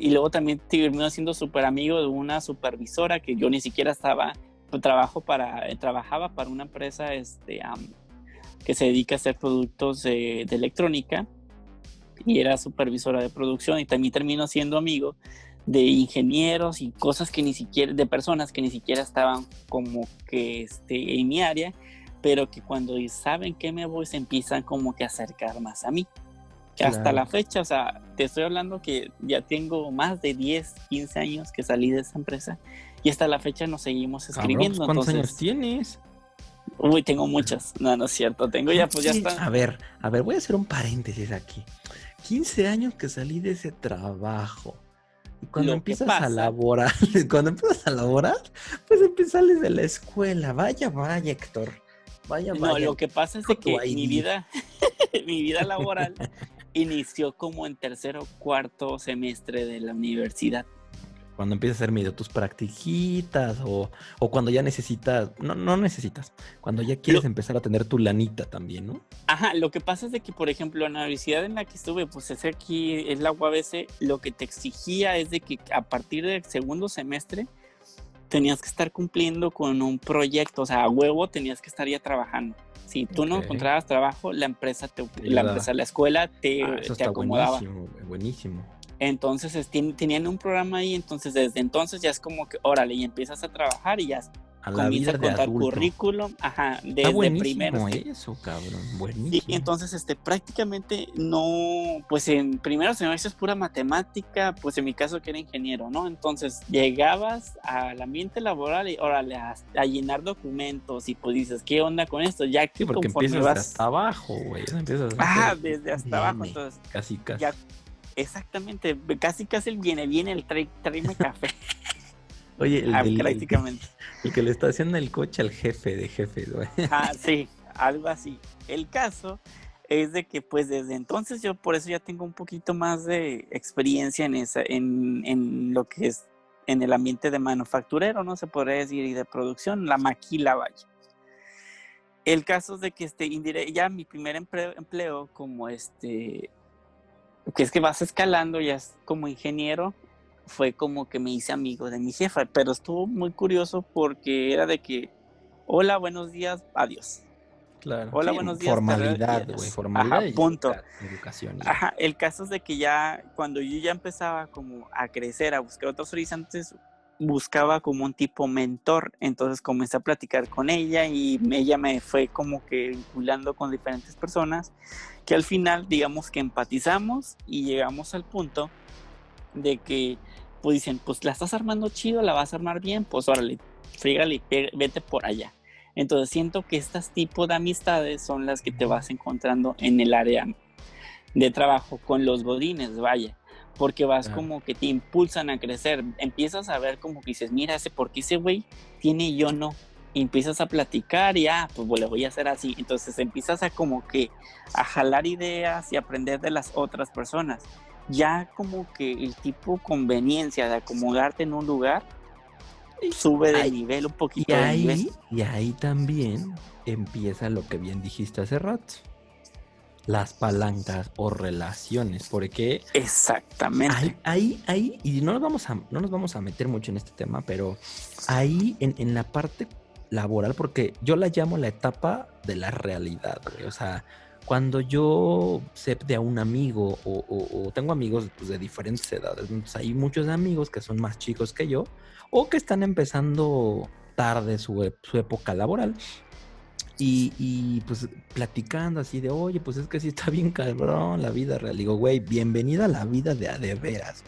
y luego también termino siendo súper amigo de una supervisora que yo ni siquiera estaba, trabajo para, trabajaba para una empresa este, que se dedica a hacer productos de, electrónica y era supervisora de producción y también terminó siendo amigo de ingenieros y cosas que ni siquiera, de personas que ni siquiera estaban como que este, en mi área, pero que cuando saben que me voy se empiezan como que a acercar más a mí. Que hasta la fecha, o sea, te estoy hablando que ya tengo más de 10, 15 años que salí de esa empresa y hasta la fecha nos seguimos escribiendo. ¿Cuántos años tienes? Uy, tengo muchas. No, no es cierto. Tengo ya, pues ya está. A ver, a ver, voy a hacer un paréntesis aquí. 15 años que salí de ese trabajo. Y cuando empiezas a laborar, cuando empiezas a laborar, pues empiezas de la escuela. Vaya, vaya, Héctor. Vaya, vaya. No, lo que pasa es que mi vida, mi vida laboral inició como en tercero o cuarto semestre de la universidad cuando empiezas a hacer medio tus practiquitas o, cuando ya necesitas, no, no necesitas, cuando ya quieres empezar a tener tu lanita también, ¿no? Ajá, lo que pasa es de que, por ejemplo, en la universidad en la que estuve, pues es aquí, es la UABC, lo que te exigía es de que a partir del segundo semestre tenías que estar cumpliendo con un proyecto, o sea, a huevo tenías que estar ya trabajando. Si tú no encontrabas trabajo, la empresa, te, la empresa, la escuela te, ah, te acomodaba. Buenísimo, buenísimo. Entonces tenían un programa ahí, entonces desde entonces ya es como que, órale, y empiezas a trabajar y ya a comienza a contar currículum, ajá, desde Está primero. eso, cabrón, buenísimo. Y entonces, este, prácticamente no, pues en primero semestre es pura matemática, pues en mi caso que era ingeniero, ¿no? Entonces llegabas al ambiente laboral y, órale, a, llenar documentos y pues dices, ¿qué onda con esto? Ya que sí, porque empiezas vas... hasta abajo, güey, Ah, desde hasta abajo, entonces. Casi, casi. Exactamente, casi casi viene viene el tráeme café. Oye, el, ah, prácticamente. El, que le está haciendo el coche al jefe de jefes, güey. Ah, sí, algo así. El caso es de que pues desde entonces yo por eso ya tengo un poquito más de experiencia en esa, en, en lo que es en el ambiente de manufacturero, ¿no? Se podría decir, y de producción, la maquila, vaya. El caso es de que este, ya mi primer empleo, empleo como este que es que vas escalando, ya como ingeniero, fue como que me hice amigo de mi jefa, pero estuvo muy curioso porque era de que, hola, buenos días, adiós. Claro. Hola, buenos días. Formalidad, güey, formalidad. Ajá, punto. Educación. Ajá, el caso es de que ya, cuando yo ya empezaba como a crecer, a buscar otros horizontes, buscaba como un tipo mentor, entonces comencé a platicar con ella y ella me fue como que vinculando con diferentes personas que al final digamos que empatizamos y llegamos al punto de que pues dicen, pues la estás armando chido, la vas a armar bien, pues órale, frígale, vete por allá. Entonces siento que estas tipos de amistades son las que te vas encontrando en el área de trabajo con los bodines, vaya porque vas como que te impulsan a crecer. Empiezas a ver como que dices, mira, ese, ¿por qué ese güey tiene y yo no? Y empiezas a platicar y, ah, pues le voy a hacer así. Entonces empiezas a como que a jalar ideas y aprender de las otras personas. Ya como que el tipo conveniencia de acomodarte en un lugar sube de nivel un poquito. Y ahí, y ahí también empieza lo que bien dijiste hace rato las palancas o relaciones, porque exactamente. ahí, ahí, y no nos vamos a, no nos vamos a meter mucho en este tema, pero ahí en, en la parte laboral, porque yo la llamo la etapa de la realidad, o sea, cuando yo sé de a un amigo o, tengo amigos pues, de diferentes edades, hay muchos amigos que son más chicos que yo o que están empezando tarde su, su época laboral y, pues platicando así de, oye, pues es que sí está bien cabrón la vida real. Digo, güey, bienvenida a la vida de a de veras,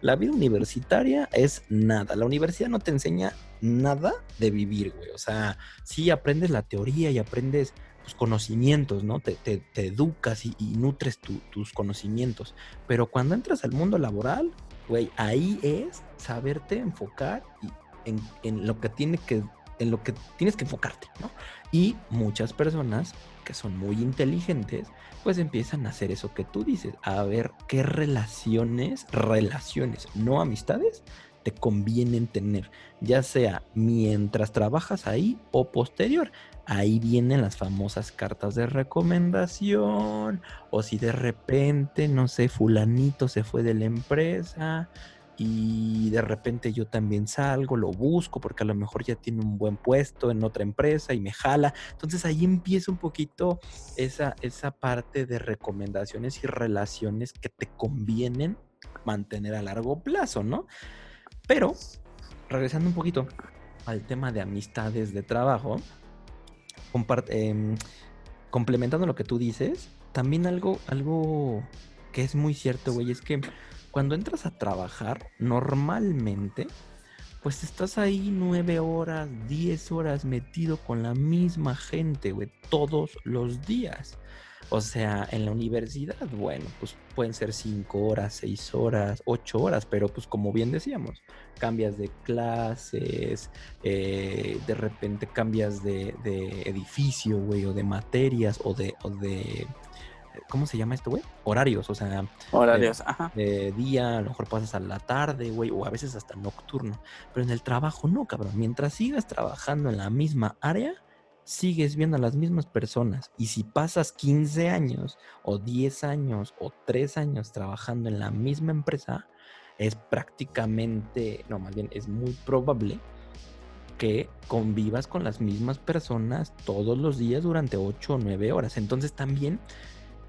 La vida universitaria es nada. La universidad no te enseña nada de vivir, güey. O sea, sí aprendes la teoría y aprendes conocimientos, ¿no? Te, te, educas y, nutres tus conocimientos. Pero cuando entras al mundo laboral, güey, ahí es saberte enfocar en, en lo que tiene que en lo que tienes que enfocarte, ¿no? Y muchas personas que son muy inteligentes, pues empiezan a hacer eso que tú dices, a ver qué relaciones, relaciones, no amistades, te convienen tener, ya sea mientras trabajas ahí o posterior. Ahí vienen las famosas cartas de recomendación, o si de repente, no sé, fulanito se fue de la empresa, y de repente yo también salgo, lo busco porque a lo mejor ya tiene un buen puesto en otra empresa y me jala. Entonces ahí empieza un poquito esa, esa parte de recomendaciones y relaciones que te convienen mantener a largo plazo, ¿no? Pero, regresando un poquito al tema de amistades de trabajo, em, complementando lo que tú dices, también algo, algo que es muy cierto, güey, es que cuando entras a trabajar, normalmente, pues estás ahí nueve horas, diez horas metido con la misma gente, güey, todos los días. O sea, en la universidad, bueno, pues pueden ser cinco horas, seis horas, ocho horas, pero pues como bien decíamos, cambias de clases, eh, de repente cambias de, de edificio, güey, o de materias, o de, o de ¿cómo se llama esto, güey? Horarios, o sea. Horarios, ajá. De día, a lo mejor pasas a la tarde, güey, o a veces hasta nocturno. Pero en el trabajo no, cabrón. Mientras sigas trabajando en la misma área, sigues viendo a las mismas personas. Y si pasas 15 años, o 10 años, o 3 años trabajando en la misma empresa, es prácticamente, no, más bien, es muy probable que convivas con las mismas personas todos los días durante 8 o 9 horas. Entonces también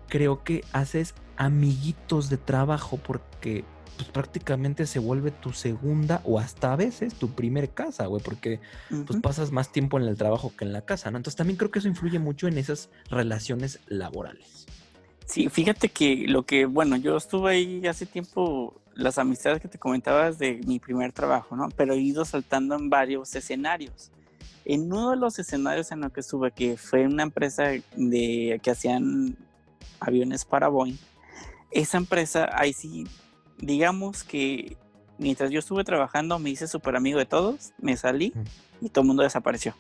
creo que haces amiguitos de trabajo porque pues prácticamente se vuelve tu segunda o hasta a veces tu primer casa, güey, porque pues pasas más tiempo en el trabajo que en la casa, ¿no? Entonces también creo que eso influye mucho en esas relaciones laborales. Sí, fíjate que lo que, bueno, yo estuve ahí hace tiempo, las amistades que te comentabas de mi primer trabajo, ¿no? Pero he ido saltando en varios escenarios. En uno de los escenarios en los que estuve, que fue una empresa de que hacían aviones para Boeing, esa empresa, ahí sí, digamos que mientras yo estuve trabajando me hice súper amigo de todos, me salí y todo el mundo desapareció.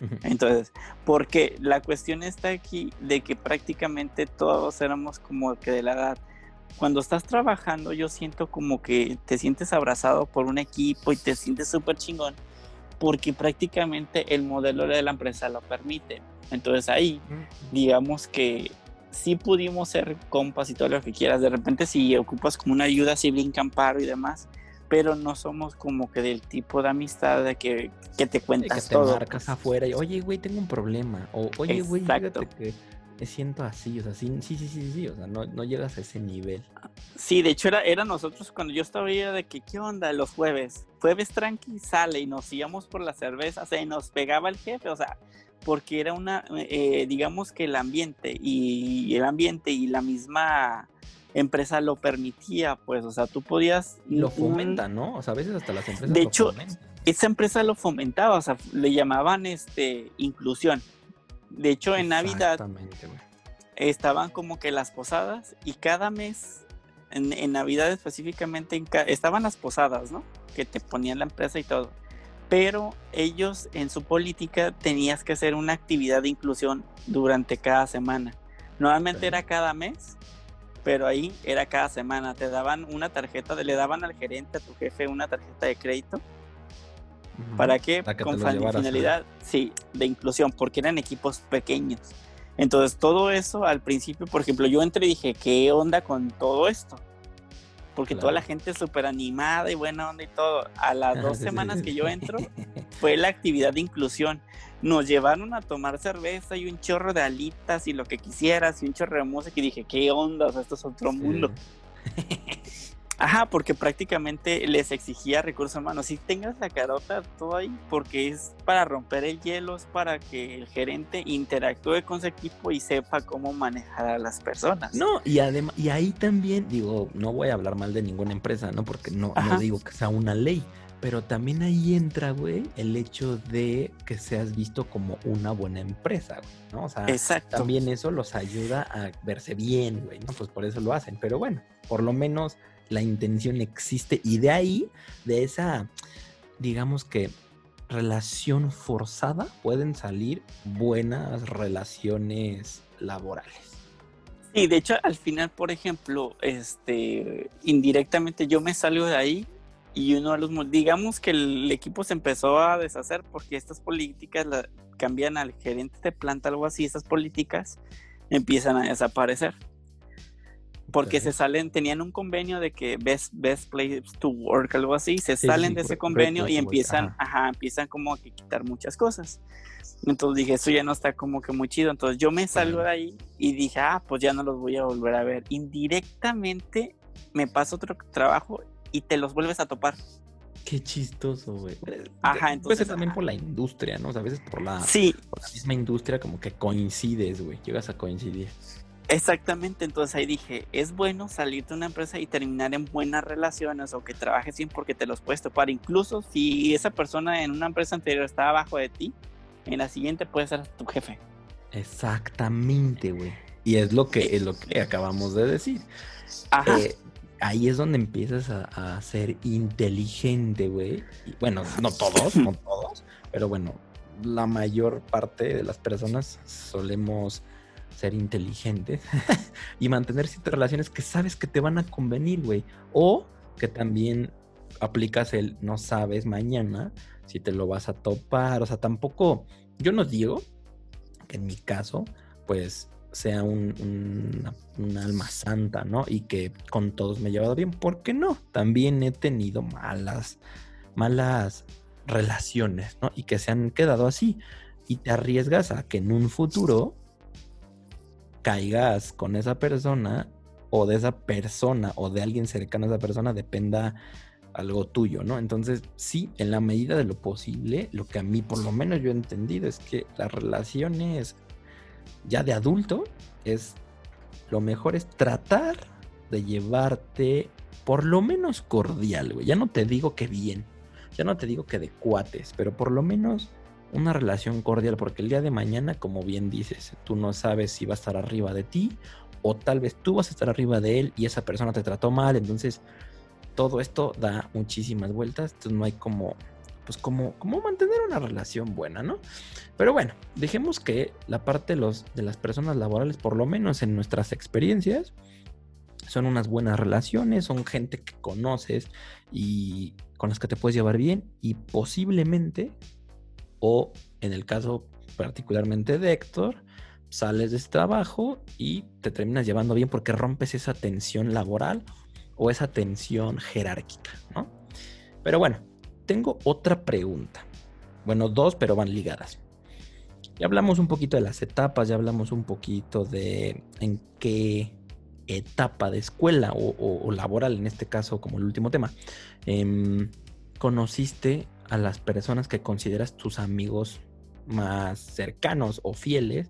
Entonces, porque la cuestión está aquí de que prácticamente todos éramos como que de la edad. Cuando estás trabajando, yo siento como que te sientes abrazado por un equipo y te sientes súper chingón, porque prácticamente el modelo de la empresa lo permite. Entonces ahí, digamos que sí pudimos ser compas y todo lo que quieras. De repente si ocupas como una ayuda, si brinca amparo y demás, pero no somos como que del tipo de amistad de que, que te cuentas que te marcas afuera y, oye, güey, tengo un problema. O, oye, güey, fíjate que me siento así. O sea, sí, sí, sí, sí, o sea, no, no llegas a ese nivel. Sí, de hecho era, era nosotros cuando yo estaba ahí de que, ¿qué onda? Los jueves. Jueves tranqui, sale y nos íbamos por la cerveza, o sea, y nos pegaba el jefe, o sea, porque era una, eh, digamos que el ambiente y el ambiente y la misma empresa lo permitía, pues, o sea, tú podías... Lo fomenta, ¿no? O sea, a veces hasta las empresas... De hecho, esa empresa lo fomentaba, o sea, le llamaban este inclusión. De hecho, en Navidad estaban como que las posadas y cada mes, en, Navidad específicamente, estaban las posadas, ¿no? Que te ponían la empresa y todo pero ellos en su política tenías que hacer una actividad de inclusión durante cada semana. Normalmente era cada mes, pero ahí era cada semana. Te daban una tarjeta, le daban al gerente, a tu jefe, una tarjeta de crédito. ¿Para qué? Con finalidad, sí, de inclusión, porque eran equipos pequeños. Entonces, todo eso al principio, por ejemplo, yo entré y dije, ¿qué onda con todo esto? Porque toda la gente es súper animada y buena onda y todo. A las dos semanas que yo entro, fue la actividad de inclusión. Nos llevaron a tomar cerveza y un chorro de alitas y lo que quisieras y un chorro de música y dije, ¿qué onda? O sea, esto es otro mundo. Ajá, porque prácticamente les exigía recursos humanos. Si tengas la carota todo ahí, porque es para romper el hielo, es para que el gerente interactúe con su equipo y sepa cómo manejar a las personas. No, y además, y ahí también, digo, no voy a hablar mal de ninguna empresa, ¿no? Porque no, no digo que sea una ley, pero también ahí entra, güey, el hecho de que seas visto como una buena empresa, güey, ¿no? O sea, también eso los ayuda a verse bien, güey, ¿no? Pues por eso lo hacen. Pero bueno, por lo menos la intención existe y de ahí, de esa, digamos que relación forzada pueden salir buenas relaciones laborales. Sí, de hecho, al final, por ejemplo, este, indirectamente yo me salgo de ahí y uno de los, digamos que el equipo se empezó a deshacer porque estas políticas cambian al gerente de planta, algo así, estas políticas empiezan a desaparecer porque se salen, tenían un convenio de que best, best place to work, algo así, se salen de ese convenio y empiezan, ajá. empiezan como a quitar muchas cosas. Entonces dije, eso ya no está como que muy chido. Entonces yo me salgo de ahí y dije, ah, pues ya no los voy a volver a ver. Indirectamente me pasa otro trabajo y te los vuelves a topar. Qué chistoso, güey. Ajá, entonces. Puede ser también por la industria, ¿no? O sea, a veces por la, sí. por la misma industria, como que coincides, güey. Llegas a coincidir. Exactamente, entonces ahí dije, es bueno salir de una empresa y terminar en buenas relaciones o que trabajes bien porque te los puedes topar. Incluso si esa persona en una empresa anterior estaba abajo de ti, en la siguiente puede ser tu jefe. Exactamente, güey. Y es lo que, es lo que acabamos de decir. Ajá. Eh, ahí es donde empiezas a, a ser inteligente, güey. Bueno, no todos, no todos, pero bueno, la mayor parte de las personas solemos ser inteligentes y mantener ciertas relaciones que sabes que te van a convenir, güey. O que también aplicas el no sabes mañana si te lo vas a topar. O sea, tampoco, yo no digo que en mi caso, pues sea un, alma santa, ¿no? Y que con todos me he llevado bien, porque no, también he tenido malas, malas relaciones, ¿no? Y que se han quedado así. Y te arriesgas a que en un futuro caigas con esa persona o de esa persona o de alguien cercano a esa persona dependa algo tuyo, ¿no? Entonces, sí, en la medida de lo posible, lo que a mí por lo menos yo he entendido es que las relaciones ya de adulto es lo mejor es tratar de llevarte por lo menos cordial, güey. Ya no te digo que bien, ya no te digo que de cuates, pero por lo menos una relación cordial, porque el día de mañana, como bien dices, tú no sabes si va a estar arriba de ti o tal vez tú vas a estar arriba de él y esa persona te trató mal, entonces todo esto da muchísimas vueltas, entonces no hay como pues como, como mantener una relación buena, ¿no? Pero bueno, dejemos que la parte de, los, de las personas laborales, por lo menos en nuestras experiencias, son unas buenas relaciones, son gente que conoces y con las que te puedes llevar bien y posiblemente o en el caso particularmente de Héctor, sales de este trabajo y te terminas llevando bien porque rompes esa tensión laboral o esa tensión jerárquica, ¿no? Pero bueno, tengo otra pregunta. Bueno, dos, pero van ligadas. Ya hablamos un poquito de las etapas, ya hablamos un poquito de en qué etapa de escuela o, laboral, en este caso como el último tema, em, conociste a las personas que consideras tus amigos más cercanos o fieles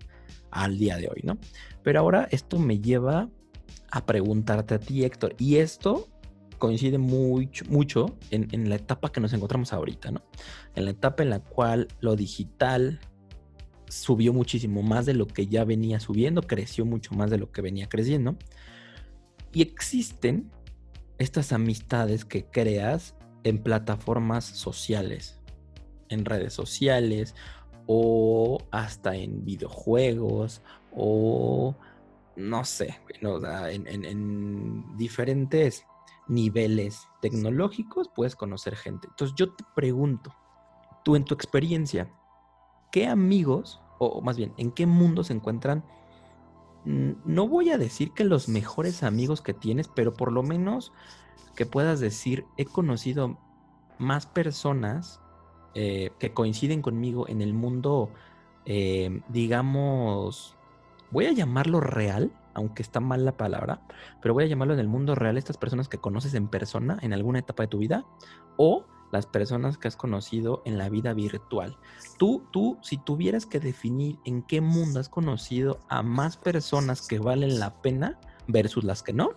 al día de hoy, ¿no? Pero ahora esto me lleva a preguntarte a ti, Héctor, y esto coincide mucho, mucho en, en, la etapa que nos encontramos ahorita, ¿no? En la etapa en la cual lo digital subió muchísimo más de lo que ya venía subiendo, creció mucho más de lo que venía creciendo. Y existen estas amistades que creas en plataformas sociales, en redes sociales o hasta en videojuegos o no sé, en, diferentes niveles tecnológicos puedes conocer gente. Entonces yo te pregunto, tú en tu experiencia, ¿qué amigos, o más bien, en qué mundo se encuentran? No voy a decir que los mejores amigos que tienes, pero por lo menos que puedas decir, he conocido más personas eh, que coinciden conmigo en el mundo, eh, digamos, voy a llamarlo real, aunque está mal la palabra, pero voy a llamarlo en el mundo real, estas personas que conoces en persona en alguna etapa de tu vida, o las personas que has conocido en la vida virtual. Tú, tú, si tuvieras que definir en qué mundo has conocido a más personas que valen la pena versus las que no,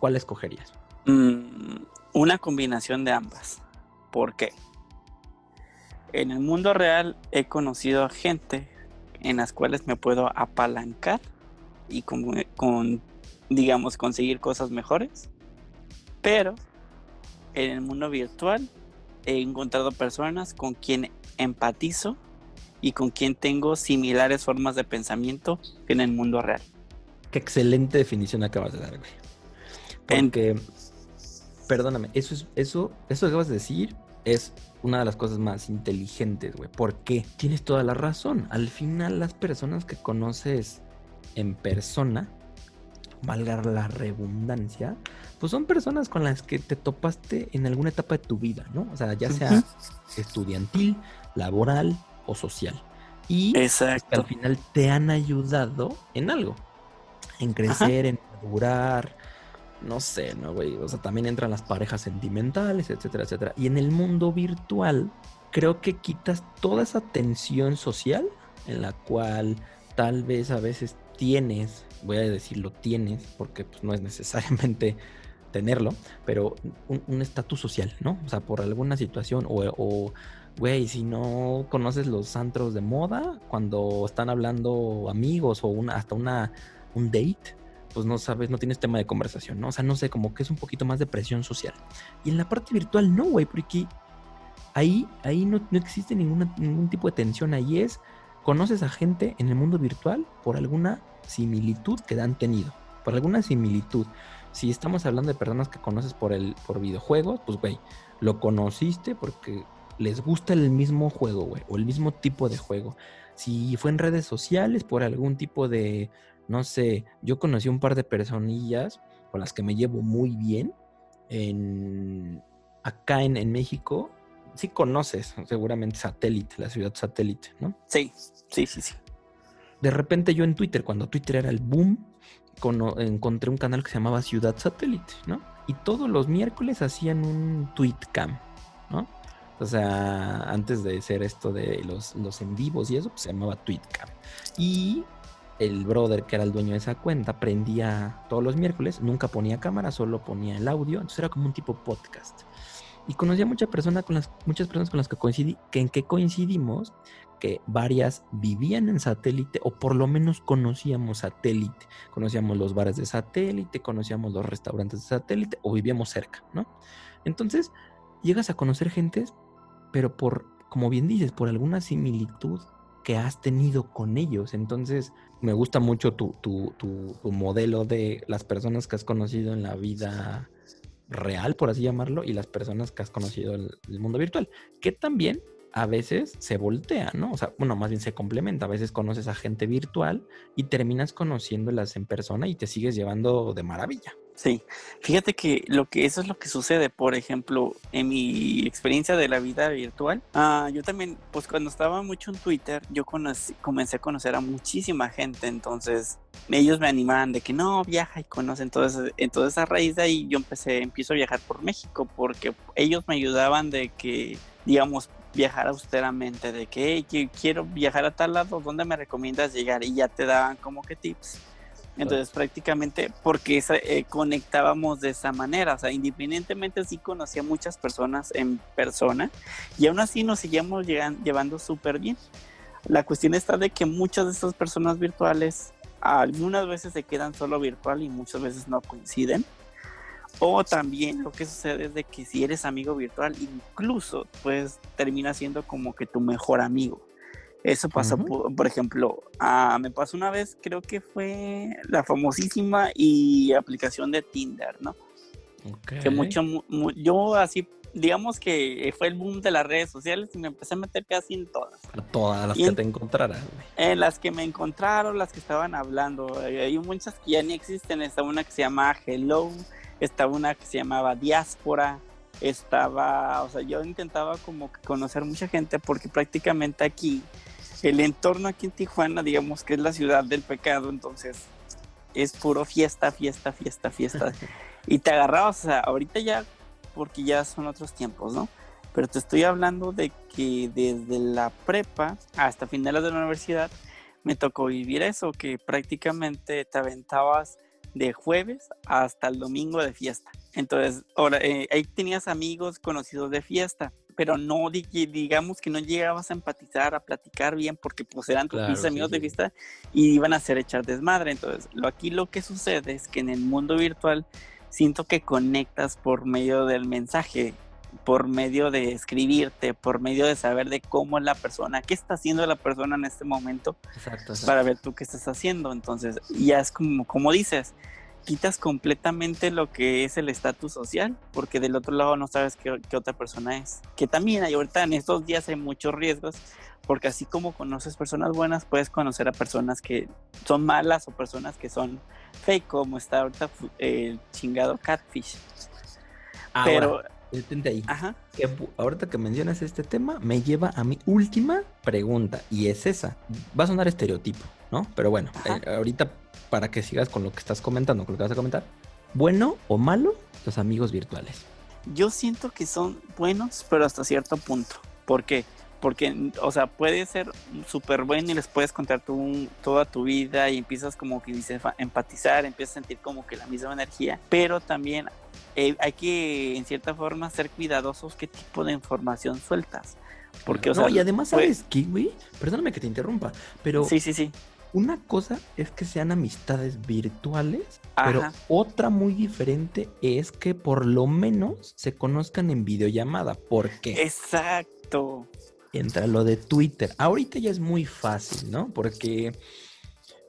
¿cuál escogerías? Mm, una combinación de ambas. ¿Por qué? En el mundo real he conocido a gente en las cuales me puedo apalancar y con, digamos, conseguir cosas mejores. Pero en el mundo virtual he encontrado personas con quien empatizo y con quien tengo similares formas de pensamiento que en el mundo real. Qué excelente definición acabas de dar, güey. Porque, perdóname, eso es, eso, eso que acabas de decir es una de las cosas más inteligentes, güey. ¿Por qué? Tienes toda la razón. Al final, las personas que conoces en persona, valga la redundancia, pues son personas con las que te topaste en alguna etapa de tu vida, ¿no? O sea, ya sea estudiantil, laboral o social. Y al final te han ayudado en algo, en crecer, en madurar, no sé, ¿no, güey? O sea, también entran las parejas sentimentales, etcétera, etcétera. Y en el mundo virtual, creo que quitas toda esa tensión social en la cual tal vez a veces tienes, voy a decirlo tienes, porque pues, no es necesariamente tenerlo, pero un estatus social, ¿no? O sea, por alguna situación o, güey, si no conoces los antros de moda, cuando están hablando amigos o una, hasta una, un date, pues no sabes, no tienes tema de conversación, ¿no? O sea, no sé, como que es un poquito más de presión social. Y en la parte virtual no, güey, porque ahí, ahí no, no existe ningún tipo de tensión, ahí es, conoces a gente en el mundo virtual por alguna similitud que han tenido, por alguna similitud. Si estamos hablando de personas que conoces por el por videojuegos, pues güey, lo conociste porque les gusta el mismo juego, güey, o el mismo tipo de juego. Si fue en redes sociales por algún tipo de no sé, yo conocí un par de personillas con las que me llevo muy bien en acá en, en México. Sí conoces seguramente satélite, la ciudad satélite, ¿no? Sí, sí, sí, sí de repente yo en Twitter, cuando Twitter era el boom, encontré un canal que se llamaba Ciudad Satélite, ¿no? Y todos los miércoles hacían un tweetcam, ¿no? O sea, antes de ser esto de los, los en vivos y eso, pues se llamaba tweetcam. Y el brother que era el dueño de esa cuenta prendía todos los miércoles, nunca ponía cámara, solo ponía el audio, entonces era como un tipo podcast. Y conocí a mucha con las, muchas personas con las que coincidí, que en qué coincidimos, que varias vivían en satélite o por lo menos conocíamos satélite. Conocíamos los bares de satélite, conocíamos los restaurantes de satélite o vivíamos cerca, ¿no? Entonces, llegas a conocer gentes, pero por, como bien dices, por alguna similitud que has tenido con ellos. Entonces, me gusta mucho tu, tu, tu, modelo de las personas que has conocido en la vida real, por así llamarlo, y las personas que has conocido en el mundo virtual, que también a veces se voltea, ¿no? O sea, bueno, más bien se complementa. A veces conoces a gente virtual y terminas conociéndolas en persona y te sigues llevando de maravilla. Sí, fíjate que lo que eso es lo que sucede, por ejemplo, en mi experiencia de la vida virtual, ah, yo también, pues cuando estaba mucho en Twitter, yo comencé a conocer a muchísima gente, entonces ellos me animaban de que no, viaja y conoce, entonces, entonces a raíz de ahí yo empecé, empiezo a viajar por México, porque ellos me ayudaban de que, digamos, viajar austeramente, de que quiero viajar a tal lado, ¿dónde me recomiendas llegar? Y ya te daban como que tips. Entonces prácticamente porque eh, conectábamos de esa manera, o sea, independientemente sí conocía muchas personas en persona y aún así nos seguíamos llevando súper bien. La cuestión está de que muchas de estas personas virtuales algunas veces se quedan solo virtual y muchas veces no coinciden. O también lo que sucede es de que si eres amigo virtual, incluso pues termina siendo como que tu mejor amigo. Eso pasa, por, ejemplo, ah, me pasó una vez, creo que fue la famosísima y aplicación de Tinder, ¿no? Que mucho, yo así, digamos que fue el boom de las redes sociales y me empecé a meter casi en todas. A todas las que te encontraran. En las que me encontraron, las que estaban hablando. Hay muchas que ya ni existen. Está una que se llama Hello, estaba una que se llamaba Diáspora, estaba, o sea, yo intentaba como que conocer mucha gente porque prácticamente aquí, el entorno aquí en Tijuana, digamos que es la ciudad del pecado, entonces es puro fiesta, fiesta, fiesta, fiesta. y te agarrabas, o sea, ahorita ya, porque ya son otros tiempos, ¿no? Pero te estoy hablando de que desde la prepa hasta finales de la universidad me tocó vivir eso, que prácticamente te aventabas de jueves hasta el domingo de fiesta. Entonces, ahora, eh, ahí tenías amigos conocidos de fiesta, pero no digamos que no llegabas a empatizar, a platicar bien, porque pues eran tus amigos de fiesta y iban a hacer echar desmadre. Entonces, lo, aquí lo que sucede es que en el mundo virtual siento que conectas por medio del mensaje. por medio de escribirte, por medio de saber de cómo es la persona, qué está haciendo la persona en este momento, para ver tú qué estás haciendo. Entonces, ya es como, como dices, quitas completamente lo que es el estatus social, porque del otro lado no sabes qué, qué, otra persona es. Que también hay ahorita en estos días hay muchos riesgos, porque así como conoces personas buenas, puedes conocer a personas que son malas o personas que son fake, como está ahorita el chingado catfish. Pero detente ahí. Ajá. Que ahorita que mencionas este tema, me lleva a mi última pregunta, y es esa. Va a sonar estereotipo, ¿no? Pero bueno, eh, ahorita para que sigas con lo que estás comentando, con lo que vas a comentar. ¿Bueno o malo los amigos virtuales? Yo siento que son buenos, pero hasta cierto punto. ¿Por qué? Porque, o sea, puede ser súper bueno y les puedes contar tu, toda tu vida y empiezas como que dices empatizar, empiezas a sentir como que la misma energía, pero también eh, hay que, en cierta forma, ser cuidadosos qué tipo de información sueltas. Porque, o sea, y además, ¿sabes qué, güey? Perdóname que te interrumpa, pero. Sí, sí, sí. Una cosa es que sean amistades virtuales, pero otra muy diferente es que por lo menos se conozcan en videollamada. ¿Por qué? Exacto. Entra lo de Twitter. Ahorita ya es muy fácil, ¿no? Porque,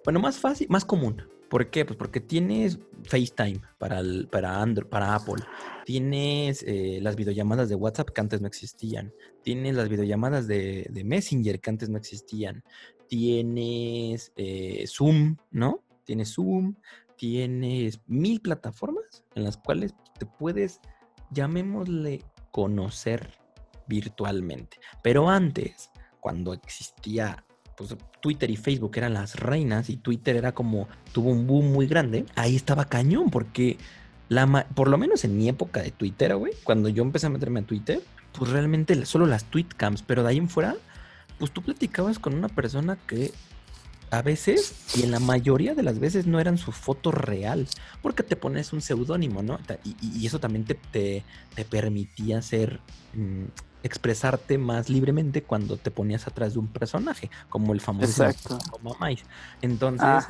bueno, más fácil, más común. ¿Por qué? Pues porque tienes FaceTime para, para, Android, para Apple. Tienes eh, las videollamadas de WhatsApp que antes no existían. Tienes las videollamadas de, Messenger que antes no existían. Tienes eh, Zoom, ¿no? Tienes Zoom. Tienes mil plataformas en las cuales te puedes, llamémosle, conocer virtualmente. Pero antes, cuando existía pues Twitter y Facebook eran las reinas y Twitter era como tuvo un boom muy grande, ahí estaba cañón porque la por lo menos en mi época de Twitter, güey, cuando yo empecé a meterme a Twitter, pues realmente solo las tweetcams, pero de ahí en fuera, pues tú platicabas con una persona que a veces, y en la mayoría de las veces no eran su foto real, porque te pones un seudónimo, ¿no? Y, eso también te, te, permitía ser mm, expresarte más libremente cuando te ponías atrás de un personaje, como el famoso Mamais. Entonces,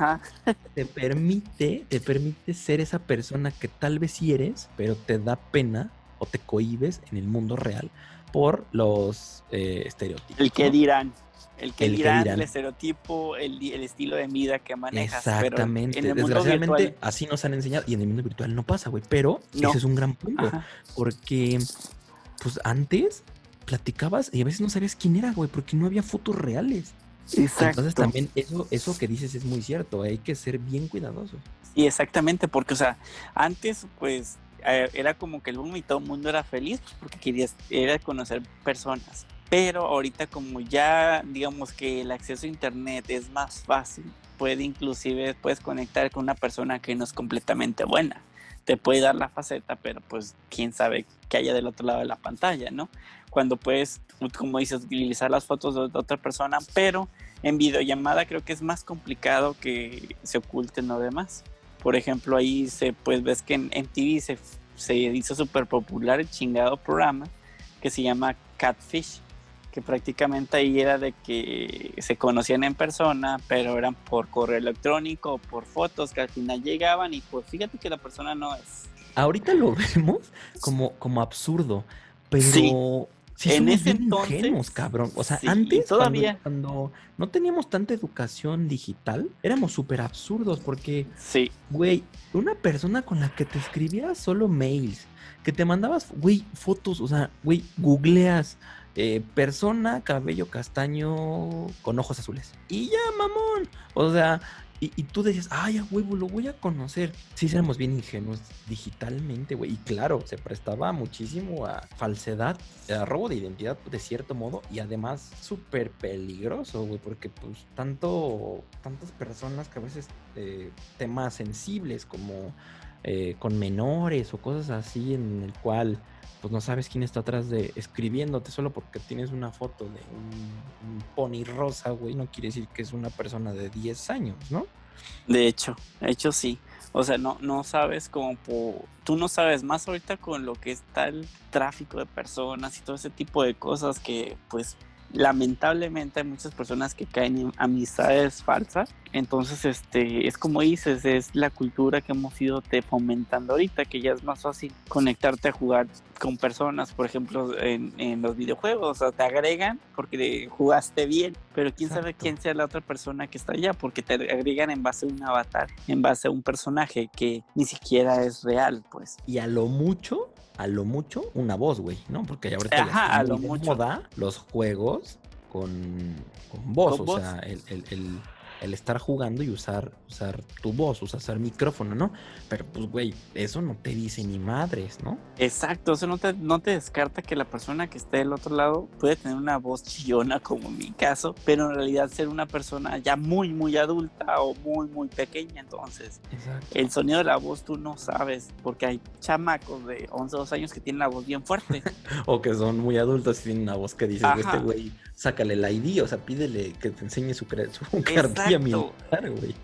te permite, te permite ser esa persona que tal vez sí eres, pero te da pena o te cohibes en el mundo real por los eh, estereotipos. El que dirán. El que, dirán, el estereotipo, el, estilo de vida que manejas. Exactamente. Desgraciadamente, así nos han enseñado. Y en el mundo virtual no pasa, güey. Pero ese es un gran punto. Porque, pues antes platicabas y a veces no sabías quién era, güey, porque no había fotos reales. Exacto. Entonces también eso, eso que dices es muy cierto, hay que ser bien cuidadoso. Y exactamente, porque, o sea, antes, pues, eh, era como que el mundo y todo el mundo era feliz pues, porque querías, era conocer personas. Pero ahorita como ya, digamos que el acceso a internet es más fácil, puede inclusive, puedes conectar con una persona que no es completamente buena te puede dar la faceta, pero pues quién sabe qué haya del otro lado de la pantalla, ¿no? Cuando puedes, como dices, utilizar las fotos de otra persona, pero en videollamada creo que es más complicado que se oculten lo demás. Por ejemplo, ahí se, pues ves que en MTV se, se hizo súper popular el chingado programa que se llama Catfish que prácticamente ahí era de que se conocían en persona, pero eran por correo electrónico por fotos que al final llegaban y pues fíjate que la persona no es. Ahorita lo vemos como, como absurdo, pero sí. En ese entonces, cabrón. O sea, antes, todavía. Cuando, no teníamos tanta educación digital, éramos súper absurdos porque, sí. güey, una persona con la que te escribías solo mails, que te mandabas, güey, fotos, o sea, güey, googleas, eh, persona, cabello castaño con ojos azules. Y ya, mamón. O sea, y, tú decías, ay, a huevo, lo voy a conocer. Sí, éramos bien ingenuos digitalmente, güey. Y claro, se prestaba muchísimo a falsedad, a robo de identidad de cierto modo. Y además, súper peligroso, güey, porque pues tanto, tantas personas que a veces eh, temas sensibles como eh, con menores o cosas así en el cual pues no sabes quién está atrás de escribiéndote solo porque tienes una foto de un, pony rosa, güey, no quiere decir que es una persona de 10 años, ¿no? De hecho, de hecho sí. O sea, no, no sabes cómo, tú no sabes más ahorita con lo que está el tráfico de personas y todo ese tipo de cosas que pues lamentablemente hay muchas personas que caen en amistades falsas. Entonces, este, es como dices, es la cultura que hemos ido te fomentando ahorita, que ya es más fácil conectarte a jugar con personas, por ejemplo, en, en los videojuegos, o sea, te agregan porque jugaste bien, pero quién sabe quién sea la otra persona que está allá, porque te agregan en base a un avatar, en base a un personaje que ni siquiera es real, pues. Y a lo mucho a lo mucho una voz, güey, ¿no? Porque ahorita Ajá, a lo mucho. los juegos con, con voz, o sea, el, el, el estar jugando y usar, usar tu voz, usar micrófono, ¿no? Pero pues, güey, eso no te dice ni madres, ¿no? Exacto, eso no te, no te descarta que la persona que esté del otro lado puede tener una voz chillona, como en mi caso, pero en realidad ser una persona ya muy, muy adulta o muy, muy pequeña. Entonces, el sonido de la voz tú no sabes, porque hay chamacos de 11, 12 años que tienen la voz bien fuerte. o que son muy adultos y tienen una voz que dice, este güey, sácale la ID, o sea, pídele que te enseñe su, su cartilla militar, güey.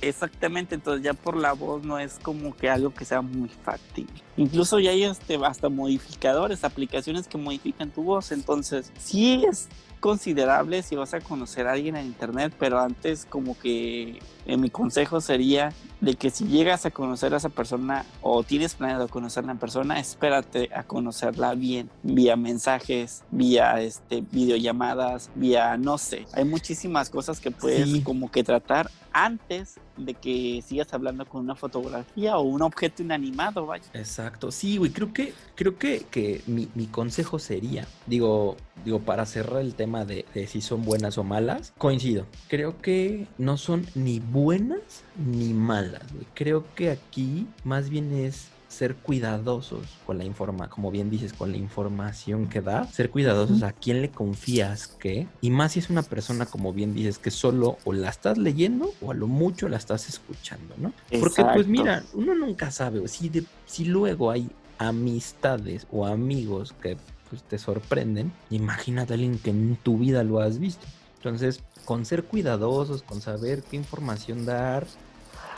Exactamente, entonces ya por la voz no es como que algo que sea muy factible. Incluso ya hay este, hasta modificadores, aplicaciones que modifican tu voz, entonces sí es considerable si vas a conocer a alguien en internet, pero antes como que en mi consejo sería de que si llegas a conocer a esa persona o tienes planeado conocerla en persona, espérate a conocerla bien, vía mensajes, vía este videollamadas, vía no sé, hay muchísimas cosas que puedes como que tratar antes de que sigas hablando con una fotografía o un objeto inanimado, vaya. Exacto, sí, güey, creo que, creo que, que mi, mi, consejo sería, digo, digo, para cerrar el tema de, de si son buenas o malas, coincido, creo que no son ni buenas ni malas, güey. Creo que aquí más bien es ser cuidadosos con la información, como bien dices, con la información que da, ser cuidadosos a quién le confías qué, y más si es una persona, como bien dices, que solo o la estás leyendo o a lo mucho la estás escuchando, ¿no? Porque pues mira, uno nunca sabe, si, de, si luego hay amistades o amigos que pues, te sorprenden, imagínate a alguien que en tu vida lo has visto. Entonces, con ser cuidadosos, con saber qué información dar,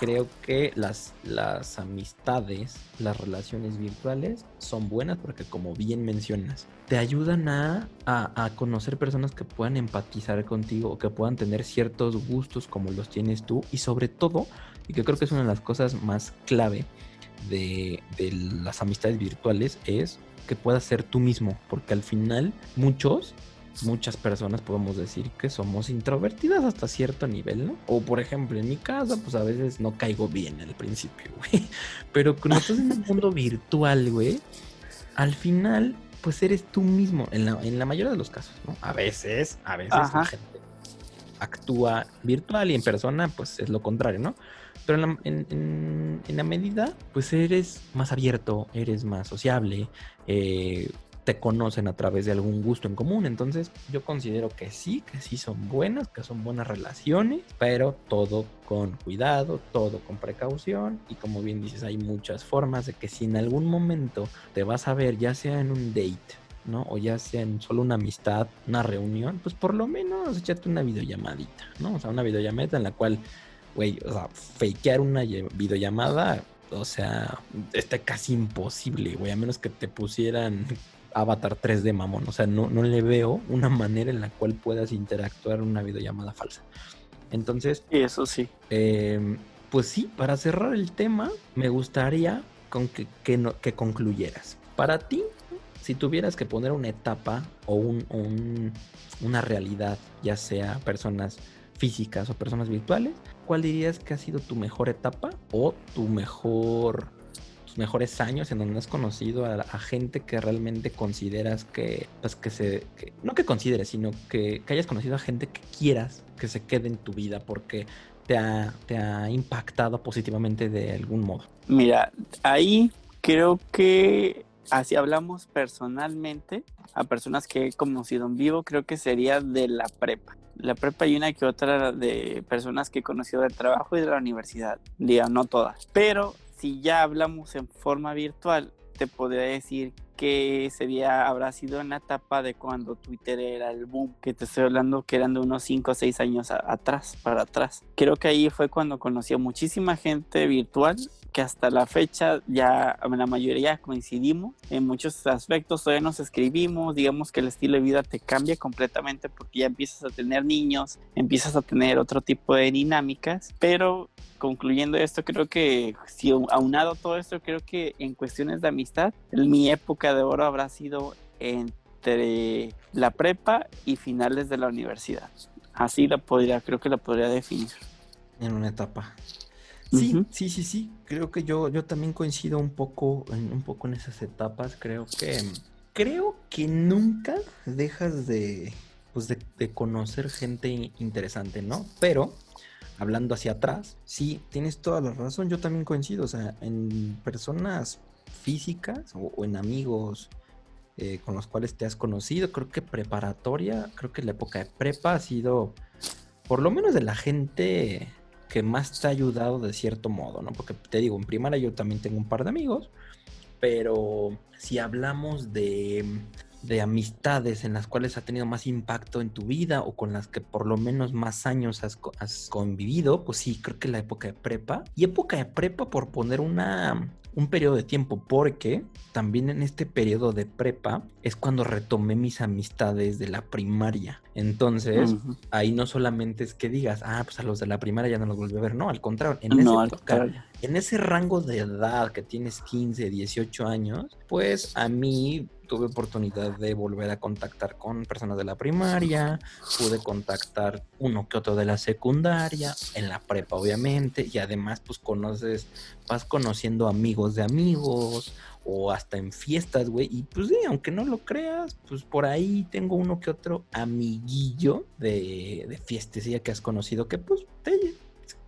creo que las, las amistades, las relaciones virtuales son buenas porque como bien mencionas, te ayudan a, a, conocer personas que puedan empatizar contigo o que puedan tener ciertos gustos como los tienes tú y sobre todo, y que creo que es una de las cosas más clave de, de las amistades virtuales, es que puedas ser tú mismo, porque al final muchos muchas personas podemos decir que somos introvertidas hasta cierto nivel, ¿no? O por ejemplo, en mi casa, pues a veces no caigo bien al principio, güey. Pero cuando estás en un mundo virtual, güey, al final, pues eres tú mismo, en la, en la mayoría de los casos, ¿no? A veces, a veces la gente actúa virtual y en persona, pues es lo contrario, ¿no? Pero en la, en, la medida, pues eres más abierto, eres más sociable, eh, te conocen a través de algún gusto en común. Entonces yo considero que sí, que sí son buenas, que son buenas relaciones, pero todo con cuidado, todo con precaución y como bien dices, hay muchas formas de que si en algún momento te vas a ver, ya sea en un date, ¿no? O ya sea en solo una amistad, una reunión, pues por lo menos échate una videollamadita, ¿no? O sea, una videollamada en la cual, güey, o sea, fakear una videollamada, o sea, está casi imposible, güey, a menos que te pusieran Avatar 3D mamón. O sea, no, no le veo una manera en la cual puedas interactuar en una videollamada falsa. Entonces. Eso sí. Em, pues sí, para cerrar el tema, me gustaría con que, que, concluyeras. Para ti, si tuvieras que poner una etapa o un, una realidad, ya sea personas físicas o personas virtuales, ¿cuál dirías que ha sido tu mejor etapa o tu mejor mejores años en donde has conocido a, gente que realmente consideras que, pues que se, no que consideres, sino que, hayas conocido a gente que quieras que se quede en tu vida porque te ha, te ha impactado positivamente de algún modo? Mira, ahí creo que así hablamos personalmente a personas que he conocido en vivo, creo que sería de la prepa. La prepa y una que otra de personas que he conocido del trabajo y de la universidad. Diga, no todas. Pero si ya hablamos en forma virtual, te podría decir que sería, habrá sido en la etapa de cuando Twitter era el boom, que te estoy hablando que eran de unos 5 o 6 años atrás, para atrás. Creo que ahí fue cuando conocí a muchísima gente virtual que hasta la fecha ya la mayoría coincidimos en muchos aspectos, todavía nos escribimos, digamos que el estilo de vida te cambia completamente porque ya empiezas a tener niños, empiezas a tener otro tipo de dinámicas, pero concluyendo esto, creo que si aunado todo esto, creo que en cuestiones de amistad, mi época de oro habrá sido entre la prepa y finales de la universidad. Así la podría, creo que la podría definir. En una etapa. Sí, sí, sí, sí. Creo que yo, yo también coincido un poco, en, un poco en esas etapas. Creo que, creo que nunca dejas de, pues de, de conocer gente interesante, ¿no? Pero hablando hacia atrás, sí, tienes toda la razón. Yo también coincido. O sea, en personas físicas o, en amigos eh, con los cuales te has conocido, creo que preparatoria, creo que la época de prepa ha sido, por lo menos de la gente que más te ha ayudado de cierto modo, ¿no? Porque te digo, en primaria yo también tengo un par de amigos, pero si hablamos de, de amistades en las cuales ha tenido más impacto en tu vida o con las que por lo menos más años has, has convivido, pues sí, creo que la época de prepa. Y época de prepa, por poner una, un periodo de tiempo porque también en este periodo de prepa es cuando retomé mis amistades de la primaria. Entonces, ahí no solamente es que digas, ah, pues a los de la primaria ya no los volví a ver, no, al contrario, en, ese, en ese rango de edad que tienes 15, 18 años, pues a mí tuve oportunidad de volver a contactar con personas de la primaria, pude contactar uno que otro de la secundaria, en la prepa obviamente, y además pues conoces, vas conociendo amigos de amigos o hasta en fiestas, güey, y pues sí, aunque no lo creas, pues por ahí tengo uno que otro amiguillo de, de fiestecilla que has conocido que pues te,